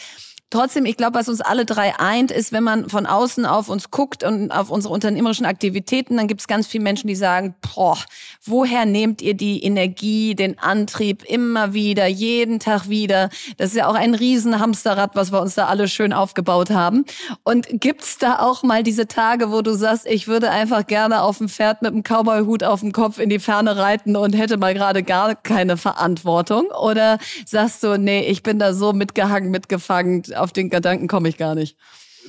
Trotzdem, ich glaube, was uns alle drei eint, ist, wenn man von außen auf uns guckt und auf unsere unternehmerischen Aktivitäten, dann gibt es ganz viele Menschen, die sagen, boah, woher nehmt ihr die Energie, den Antrieb immer wieder, jeden Tag wieder? Das ist ja auch ein Riesenhamsterrad, was wir uns da alle schön aufgebaut haben. Und gibt's da auch mal diese Tage, wo du sagst, ich würde einfach gerne auf dem Pferd mit einem Cowboy-Hut auf dem Kopf in die Ferne reiten und hätte mal gerade gar keine Verantwortung? Oder sagst du, nee, ich bin da so mitgehangen, mitgefangen, auf den Gedanken komme ich gar nicht.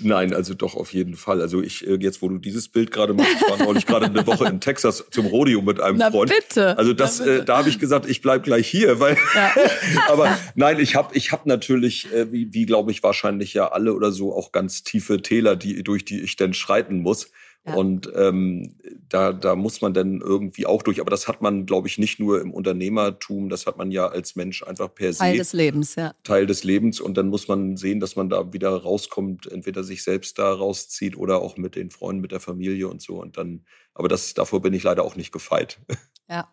Nein, also doch auf jeden Fall. Also ich äh, jetzt, wo du dieses Bild gerade machst, ich war neulich gerade eine Woche in Texas zum Rodeo mit einem Na, Freund. Bitte. Also das, äh, da habe ich gesagt, ich bleib gleich hier, weil. Ja. aber nein, ich habe, ich habe natürlich, äh, wie, wie glaube ich wahrscheinlich ja alle oder so auch ganz tiefe Täler, die durch die ich dann schreiten muss. Und ähm, da, da muss man dann irgendwie auch durch. Aber das hat man, glaube ich, nicht nur im Unternehmertum, das hat man ja als Mensch einfach per se. Teil des Lebens, ja. Teil des Lebens. Und dann muss man sehen, dass man da wieder rauskommt, entweder sich selbst da rauszieht oder auch mit den Freunden, mit der Familie und so. Und dann, aber das, davor bin ich leider auch nicht gefeit. Ja.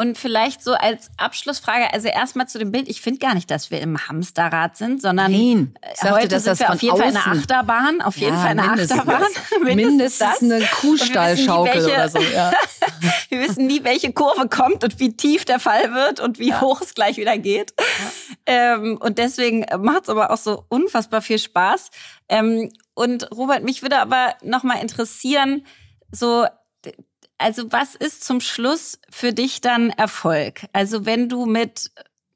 Und vielleicht so als Abschlussfrage, also erstmal zu dem Bild. Ich finde gar nicht, dass wir im Hamsterrad sind, sondern Nein. Äh, heute sind wir auf jeden Fall eine Achterbahn. Auf jeden Ja, Fall eine mindestens. Achterbahn. Mindestens das. eine Kuhstallschaukel nie, welche- oder so. Ja. Wir wissen nie, welche Kurve kommt und wie tief der Fall wird und wie hoch es gleich wieder geht. Ähm, und deswegen macht es aber auch so unfassbar viel Spaß. Ähm, und Robert, mich würde aber noch mal interessieren, so also was ist zum Schluss für dich dann Erfolg? Also wenn du mit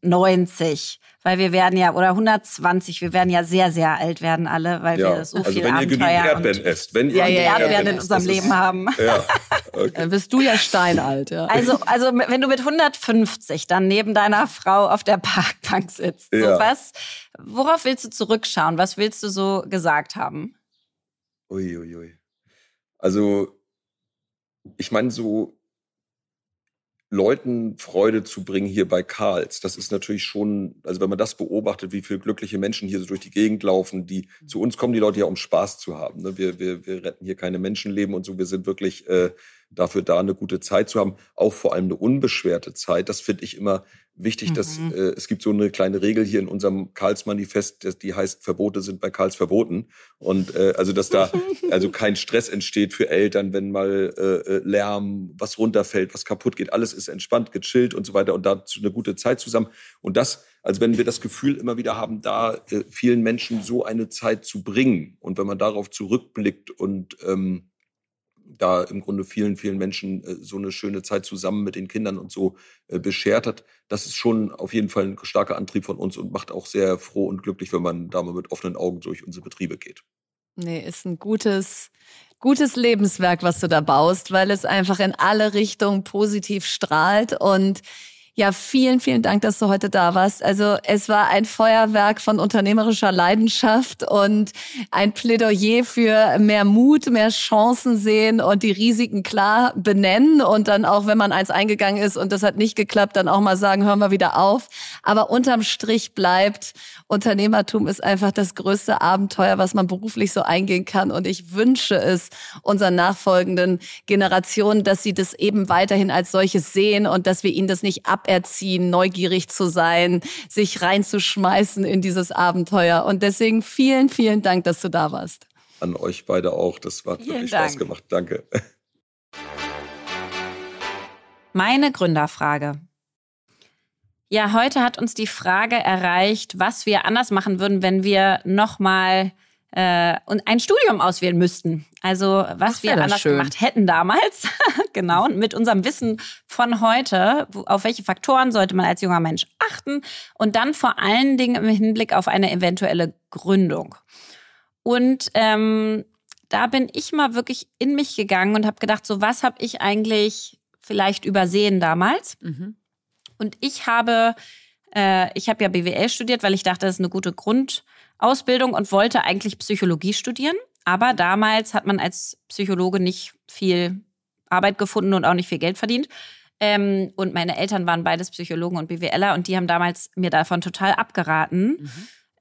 90, weil wir werden ja, oder 120, wir werden ja sehr, sehr alt werden alle, weil Ja, wir so also viel wenn ihr genügend Erdbeeren esst. Wenn ihr Ja, ja, genügend ja, Erdbeeren in unserem das ist- Leben haben. Ja, okay. Dann bist du ja steinalt. Ja. Also, also wenn du mit 150 dann neben deiner Frau auf der Parkbank sitzt, so Ja. was, worauf willst du zurückschauen? Was willst du so gesagt haben? Uiuiui. Ui. Also, ich meine, so Leuten Freude zu bringen hier bei Karls, das ist natürlich schon, also wenn man das beobachtet, wie viele glückliche Menschen hier so durch die Gegend laufen, die zu uns kommen, die Leute ja um Spaß zu haben. Ne? Wir, wir, wir retten hier keine Menschenleben und so, wir sind wirklich äh, dafür da, eine gute Zeit zu haben, auch vor allem eine unbeschwerte Zeit. Das finde ich immer wichtig, dass Mhm. äh, es gibt so eine kleine Regel hier in unserem Karls-Manifest, die heißt, Verbote sind bei Karls verboten. Und äh, also, dass da also kein Stress entsteht für Eltern, wenn mal äh, äh, Lärm, was runterfällt, was kaputt geht. Alles ist entspannt, gechillt und so weiter und dazu eine gute Zeit zusammen. Und das, also wenn wir das Gefühl immer wieder haben, da äh, vielen Menschen so eine Zeit zu bringen und wenn man darauf zurückblickt und ähm, da im Grunde vielen, vielen Menschen äh, so eine schöne Zeit zusammen mit den Kindern und so äh, beschert hat. Das ist schon auf jeden Fall ein starker Antrieb von uns und macht auch sehr froh und glücklich, wenn man da mal mit offenen Augen durch unsere Betriebe geht. Nee, ist ein gutes, gutes Lebenswerk, was du da baust, weil es einfach in alle Richtungen positiv strahlt. Und ja, vielen, vielen Dank, dass du heute da warst. Also es war ein Feuerwerk von unternehmerischer Leidenschaft und ein Plädoyer für mehr Mut, mehr Chancen sehen und die Risiken klar benennen und dann auch, wenn man eins eingegangen ist und das hat nicht geklappt, dann auch mal sagen, hören wir wieder auf. Aber unterm Strich bleibt, Unternehmertum ist einfach das größte Abenteuer, was man beruflich so eingehen kann. Und ich wünsche es unseren nachfolgenden Generationen, dass sie das eben weiterhin als solches sehen und dass wir ihnen das nicht aberziehen, neugierig zu sein, sich reinzuschmeißen in dieses Abenteuer. Und deswegen vielen, vielen Dank, dass du da warst. An euch beide auch. Das hat Vielen wirklich Spaß Dank. gemacht. Danke. Meine Gründerfrage. Ja, heute hat uns die Frage erreicht, was wir anders machen würden, wenn wir nochmal äh, und ein Studium auswählen müssten. Also was Ach, wir anders schön. gemacht hätten damals. genau. Und mit unserem Wissen von heute, auf welche Faktoren sollte man als junger Mensch achten und dann vor allen Dingen im Hinblick auf eine eventuelle Gründung. Und ähm, da bin ich mal wirklich in mich gegangen und habe gedacht, so was habe ich eigentlich vielleicht übersehen damals? Und ich habe, äh, ich habe ja BWL studiert, weil ich dachte, das ist eine gute Grundausbildung und wollte eigentlich Psychologie studieren. Aber damals hat man als Psychologe nicht viel Arbeit gefunden und auch nicht viel Geld verdient. Ähm, und meine Eltern waren beides Psychologen und BWLer und die haben damals mir davon total abgeraten.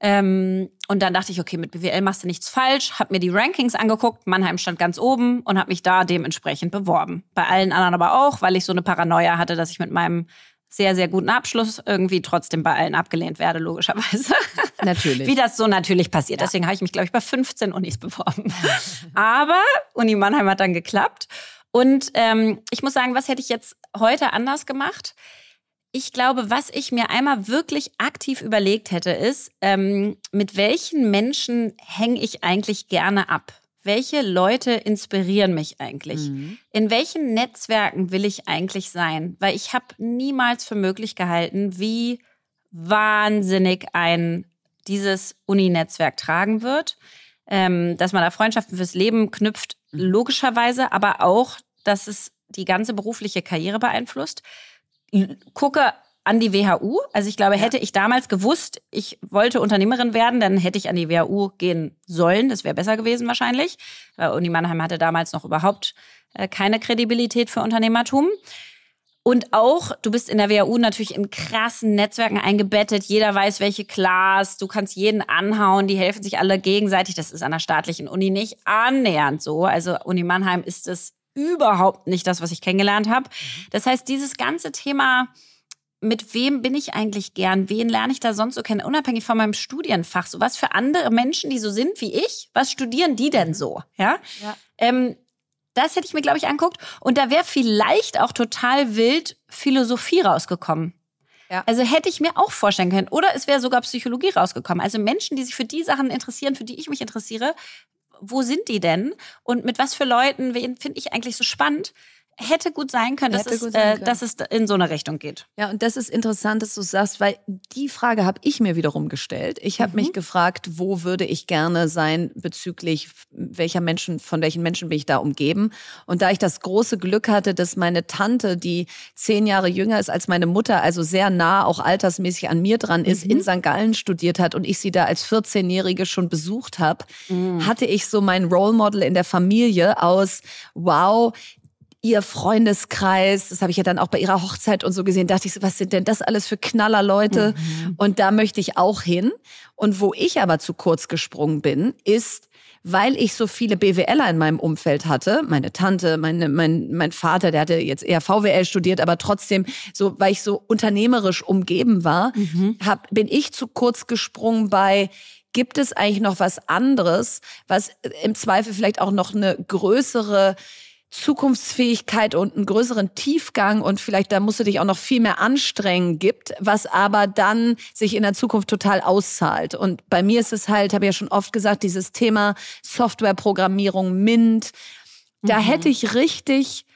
Ähm, und dann dachte ich, okay, mit BWL machst du nichts falsch, hab mir die Rankings angeguckt, Mannheim stand ganz oben und habe mich da dementsprechend beworben. Bei allen anderen aber auch, weil ich so eine Paranoia hatte, dass ich mit meinem sehr, sehr guten Abschluss irgendwie trotzdem bei allen abgelehnt werde, logischerweise. Natürlich. Wie das so natürlich passiert. Deswegen habe ich mich, glaube ich, bei 15 Unis beworben. Aber Uni Mannheim hat dann geklappt. Und ähm, ich muss sagen, was hätte ich jetzt heute anders gemacht? Ich glaube, was ich mir einmal wirklich aktiv überlegt hätte, ist, ähm, mit welchen Menschen hänge ich eigentlich gerne ab? Welche Leute inspirieren mich eigentlich? Mhm. In welchen Netzwerken will ich eigentlich sein? Weil ich habe niemals für möglich gehalten, wie wahnsinnig ein dieses Uni-Netzwerk tragen wird. Ähm, dass man da Freundschaften fürs Leben knüpft, logischerweise, aber auch, dass es die ganze berufliche Karriere beeinflusst. Gucke an die WHU. Also ich glaube, hätte ich damals gewusst, ich wollte Unternehmerin werden, dann hätte ich an die WHU gehen sollen. Das wäre besser gewesen wahrscheinlich. Weil Uni Mannheim hatte damals noch überhaupt äh, keine Kredibilität für Unternehmertum. Und auch, du bist in der WHU natürlich in krassen Netzwerken eingebettet. Jeder weiß, welche Class. Du kannst jeden anhauen. Die helfen sich alle gegenseitig. Das ist an der staatlichen Uni nicht annähernd so. Also Uni Mannheim ist es überhaupt nicht das, was ich kennengelernt habe. Das heißt, dieses ganze Thema, mit wem bin ich eigentlich gern? Wen lerne ich da sonst so kennen? Unabhängig von meinem Studienfach. So was für andere Menschen, die so sind wie ich, was studieren die denn so? Ja. ja. Ähm, das hätte ich mir, glaube ich, anguckt. Und da wäre vielleicht auch total wild Philosophie rausgekommen. Ja. Also hätte ich mir auch vorstellen können. Oder es wäre sogar Psychologie rausgekommen. Also Menschen, die sich für die Sachen interessieren, für die ich mich interessiere, wo sind die denn? Und mit was für Leuten, wen finde ich eigentlich so spannend? Hätte gut sein können, dass, es, äh, können. dass es in so eine Richtung geht. Ja, und das ist interessant, dass du sagst, weil die Frage habe ich mir wiederum gestellt. Ich habe mhm. mich gefragt, wo würde ich gerne sein bezüglich welcher Menschen, von welchen Menschen bin ich da umgeben? Und da ich das große Glück hatte, dass meine Tante, die zehn Jahre jünger ist als meine Mutter, also sehr nah auch altersmäßig an mir dran ist, mhm. in St. Gallen studiert hat und ich sie da als 14-Jährige schon besucht habe, mhm. hatte ich so mein Role Model in der Familie aus, wow, ihr Freundeskreis, das habe ich ja dann auch bei ihrer Hochzeit und so gesehen, dachte ich so, was sind denn das alles für Knallerleute? Mhm. Und da möchte ich auch hin. Und wo ich aber zu kurz gesprungen bin, ist, weil ich so viele BWLer in meinem Umfeld hatte, meine Tante, meine, mein, mein Vater, der hatte jetzt eher VWL studiert, aber trotzdem so, weil ich so unternehmerisch umgeben war, mhm. hab, bin ich zu kurz gesprungen bei Gibt es eigentlich noch was anderes, was im Zweifel vielleicht auch noch eine größere Zukunftsfähigkeit und einen größeren Tiefgang und vielleicht da musst du dich auch noch viel mehr anstrengen gibt, was aber dann sich in der Zukunft total auszahlt. Und bei mir ist es halt, habe ich ja schon oft gesagt, dieses Thema Softwareprogrammierung, Mint, da mhm. hätte ich richtig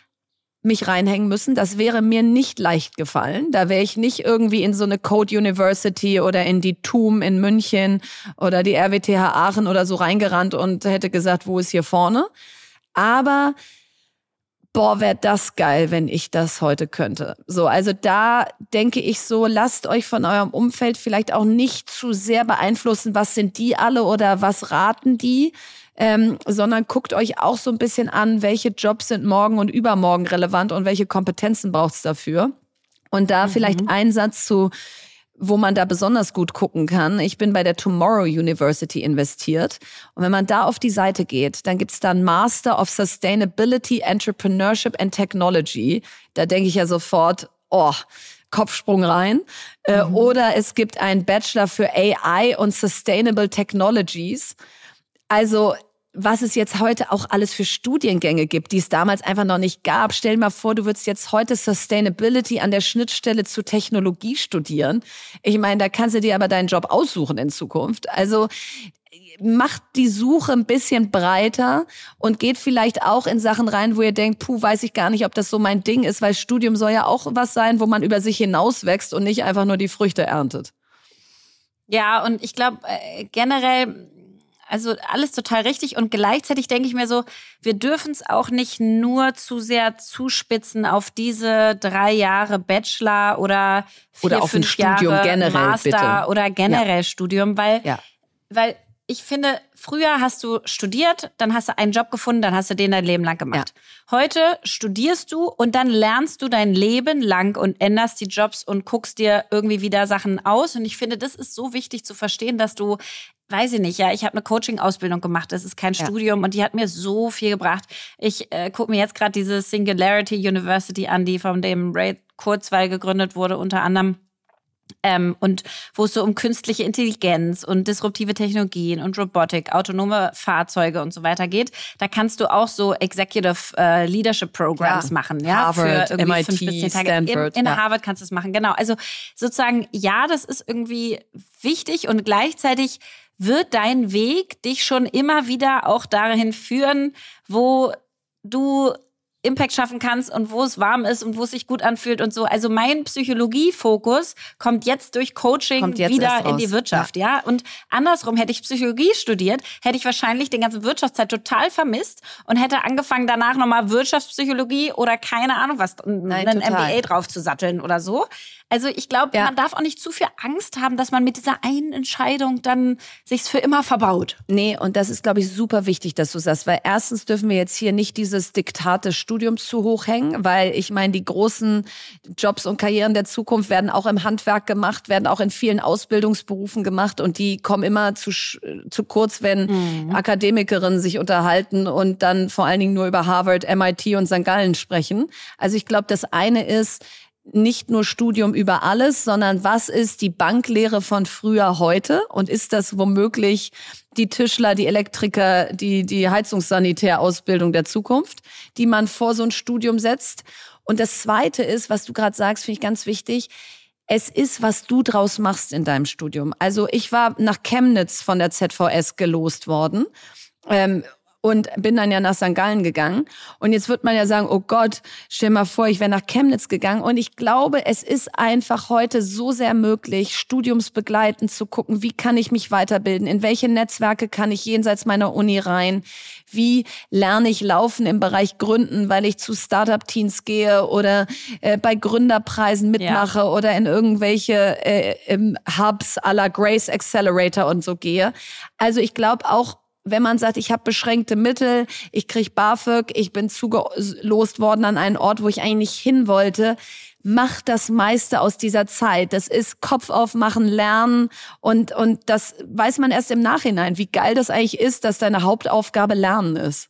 mich reinhängen müssen. Das wäre mir nicht leicht gefallen. Da wäre ich nicht irgendwie in so eine Code University oder in die TUM in München oder die RWTH Aachen oder so reingerannt und hätte gesagt, wo ist hier vorne? Aber boah, wäre das geil, wenn ich das heute könnte. So, also da denke ich so, lasst euch von eurem Umfeld vielleicht auch nicht zu sehr beeinflussen, was sind die alle oder was raten die, ähm, sondern guckt euch auch so ein bisschen an, welche Jobs sind morgen und übermorgen relevant und welche Kompetenzen braucht's dafür. Und da mhm. vielleicht ein Satz zu wo man da besonders gut gucken kann. Ich bin bei der Tomorrow University investiert. Und wenn man da auf die Seite geht, dann gibt's da einen Master of Sustainability, Entrepreneurship and Technology. Da denke ich ja sofort, oh, Kopfsprung rein. Äh, mhm. Oder es gibt einen Bachelor für AI und Sustainable Technologies. Also was es jetzt heute auch alles für Studiengänge gibt, die es damals einfach noch nicht gab. Stell dir mal vor, du würdest jetzt heute Sustainability an der Schnittstelle zu Technologie studieren. Ich meine, da kannst du dir aber deinen Job aussuchen in Zukunft. Also macht die Suche ein bisschen breiter und geht vielleicht auch in Sachen rein, wo ihr denkt, puh, weiß ich gar nicht, ob das so mein Ding ist, weil Studium soll ja auch was sein, wo man über sich hinauswächst und nicht einfach nur die Früchte erntet. Ja, und ich glaube äh, generell also alles total richtig. Und gleichzeitig denke ich mir so, wir dürfen es auch nicht nur zu sehr zuspitzen auf diese drei Jahre Bachelor oder vier, oder auf fünf ein Studium Jahre generell, Master bitte. oder generell ja. Studium, weil, ja. weil ich finde, früher hast du studiert, dann hast du einen Job gefunden, dann hast du den dein Leben lang gemacht. Ja. Heute studierst du und dann lernst du dein Leben lang und änderst die Jobs und guckst dir irgendwie wieder Sachen aus. Und ich finde, das ist so wichtig zu verstehen, dass du weiß ich nicht, ja, ich habe eine Coaching-Ausbildung gemacht, das ist kein ja. Studium und die hat mir so viel gebracht. Ich äh, gucke mir jetzt gerade diese Singularity University an, die von dem Ray Kurzweil gegründet wurde, unter anderem. Ähm, und wo es so um künstliche Intelligenz und disruptive Technologien und Robotik, autonome Fahrzeuge und so weiter geht, da kannst du auch so Executive äh, Leadership Programs ja. machen, ja, Harvard, für irgendwie MIT, fünf bis zehn Tage. Stanford, in, in ja. Harvard kannst du es machen, genau. Also sozusagen, ja, das ist irgendwie wichtig und gleichzeitig wird dein Weg dich schon immer wieder auch dahin führen, wo du Impact schaffen kannst und wo es warm ist und wo es sich gut anfühlt und so. Also mein Psychologiefokus kommt jetzt durch Coaching jetzt wieder in die Wirtschaft, ja. ja. Und andersrum hätte ich Psychologie studiert, hätte ich wahrscheinlich den ganzen Wirtschaftszeit total vermisst und hätte angefangen danach nochmal Wirtschaftspsychologie oder keine Ahnung was, Nein, einen total. MBA drauf zu satteln oder so. Also ich glaube, Ja. man darf auch nicht zu viel Angst haben, dass man mit dieser einen Entscheidung dann sich's für immer verbaut. Nee, und das ist, glaube ich, super wichtig, dass du sagst, weil erstens dürfen wir jetzt hier nicht dieses Diktat des Studiums zu hoch hängen, weil ich meine, die großen Jobs und Karrieren der Zukunft werden auch im Handwerk gemacht, werden auch in vielen Ausbildungsberufen gemacht und die kommen immer zu, sch- zu kurz, wenn Akademikerinnen sich unterhalten und dann vor allen Dingen nur über Harvard, MIT und St. Gallen sprechen. Also ich glaube, das eine ist, nicht nur Studium über alles, sondern was ist die Banklehre von früher heute und ist das womöglich die Tischler, die Elektriker, die, die Heizungssanitärausbildung der Zukunft, die man vor so ein Studium setzt. Und das zweite ist, was du gerade sagst, finde ich ganz wichtig. Es ist, was du draus machst in deinem Studium. Also ich war nach Chemnitz von der ZVS gelost worden. Ähm, und bin dann ja nach St. Gallen gegangen. Und jetzt wird man ja sagen, oh Gott, stell mal vor, ich wäre nach Chemnitz gegangen. Und ich glaube, es ist einfach heute so sehr möglich, studiumsbegleitend zu gucken, wie kann ich mich weiterbilden, in welche Netzwerke kann ich jenseits meiner Uni rein, wie lerne ich laufen im Bereich Gründen, weil ich zu Startup-Teams gehe oder äh, bei Gründerpreisen mitmache oder in irgendwelche äh, Hubs à la Grace Accelerator und so gehe. Also ich glaube auch, wenn man sagt, ich habe beschränkte Mittel, ich krieg BAföG, ich bin zugelost worden an einen Ort, wo ich eigentlich nicht hin wollte, mach das meiste aus dieser Zeit. Das ist Kopf aufmachen, lernen und, und das weiß man erst im Nachhinein, wie geil das eigentlich ist, dass deine Hauptaufgabe Lernen ist.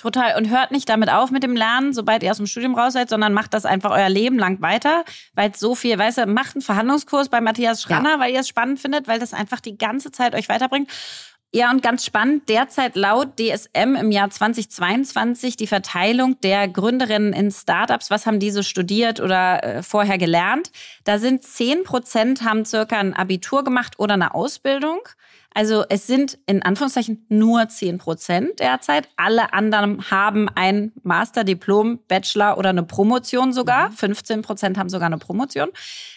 Total. Und hört nicht damit auf mit dem Lernen, sobald ihr aus dem Studium raus seid, sondern macht das einfach euer Leben lang weiter, weil es so viel, weißt du, macht einen Verhandlungskurs bei Matthias Schranner, weil ihr es spannend findet, weil das einfach die ganze Zeit euch weiterbringt. Ja, und ganz spannend, derzeit laut DSM im Jahr 2022 die Verteilung der Gründerinnen in Startups. Was haben die so studiert oder äh, vorher gelernt? Da sind 10 Prozent haben circa ein Abitur gemacht oder eine Ausbildung. Also es sind in Anführungszeichen nur 10 Prozent derzeit. Alle anderen haben ein Masterdiplom, Bachelor oder eine Promotion sogar. 15 Prozent haben sogar eine Promotion.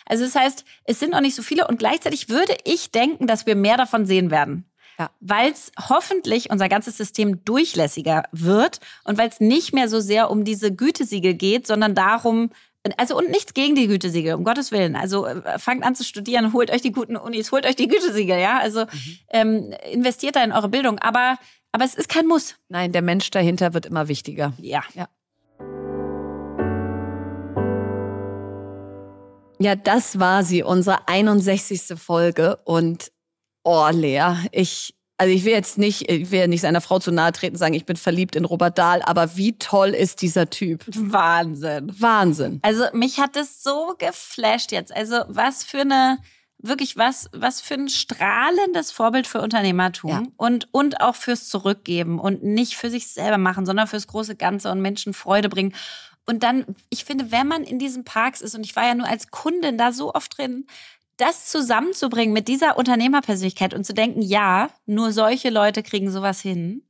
Also das heißt, es sind noch nicht so viele und gleichzeitig würde ich denken, dass wir mehr davon sehen werden. Ja. Weil es hoffentlich unser ganzes System durchlässiger wird und weil es nicht mehr so sehr um diese Gütesiegel geht, sondern darum, also und nichts gegen die Gütesiegel, um Gottes Willen. Also äh, fangt an zu studieren, holt euch die guten Unis, holt euch die Gütesiegel, ja. Also ähm, investiert da in eure Bildung. Aber, aber es ist kein Muss. Nein, der Mensch dahinter wird immer wichtiger. Ja. Ja, das war sie, unsere 61. Folge. Und oh, Lea, ich, also ich will jetzt nicht, ich will ja nicht seiner Frau zu nahe treten und sagen, ich bin verliebt in Robert Dahl, aber wie toll ist dieser Typ? Wahnsinn. Wahnsinn. Also mich hat es so geflasht jetzt. Also was für eine wirklich was was für ein strahlendes Vorbild für Unternehmertum Ja. und und auch fürs Zurückgeben und nicht für sich selber machen, sondern fürs große Ganze und Menschen Freude bringen. Und dann, ich finde, wenn man in diesen Parks ist und ich war ja nur als Kundin da so oft drin, das zusammenzubringen mit dieser Unternehmerpersönlichkeit und zu denken, ja, nur solche Leute kriegen sowas hin.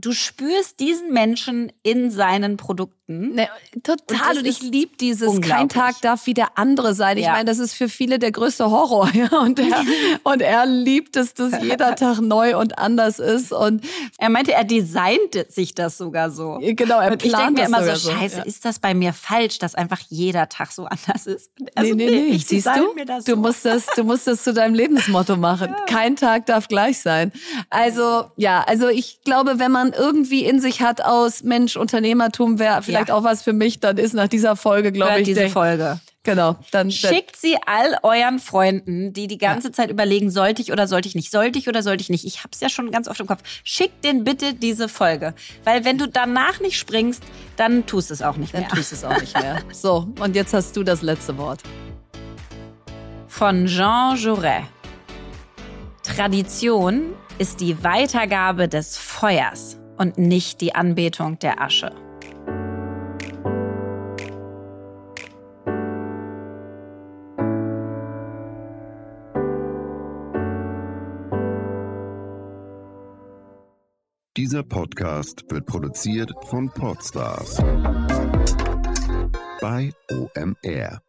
Ja. Du spürst diesen Menschen in seinen Produkten. Ne, total. Und Und, ich liebe dieses, kein. Tag darf wie der andere sein. Ich Ja. meine, das ist für viele der größte Horror. Ja? Und, er, und er liebt es, dass jeder Tag neu und anders ist. Und Er meinte, er designt sich das sogar so. genau, er Und ich plant denke mir das immer so, sogar scheiße, Ja. ist das bei mir falsch, dass einfach jeder Tag so anders ist? Also, nee, nee, nee. ich Siehst du? Mir das du, so. musst das, du musst das zu deinem Lebensmotto machen. Kein Tag darf gleich sein. Also, ja, also ich glaube, wenn man irgendwie in sich hat aus Mensch, Unternehmertum wäre vielleicht Ja. auch was für mich, dann ist nach dieser Folge, glaube ich, diese denk- Folge. Genau. Dann, Schickt sie all euren Freunden, die die ganze Zeit überlegen, sollte ich oder sollte ich nicht, sollte ich oder sollte ich nicht. Ich hab's ja schon ganz oft im Kopf. Schickt denen bitte diese Folge. Weil wenn du danach nicht springst, dann tust es auch nicht dann mehr. tust du es auch nicht mehr. So, und jetzt hast du das letzte Wort. Von Jean Jaurès. Tradition ist die Weitergabe des Feuers und nicht die Anbetung der Asche. Dieser Podcast wird produziert von Podstars bei OMR.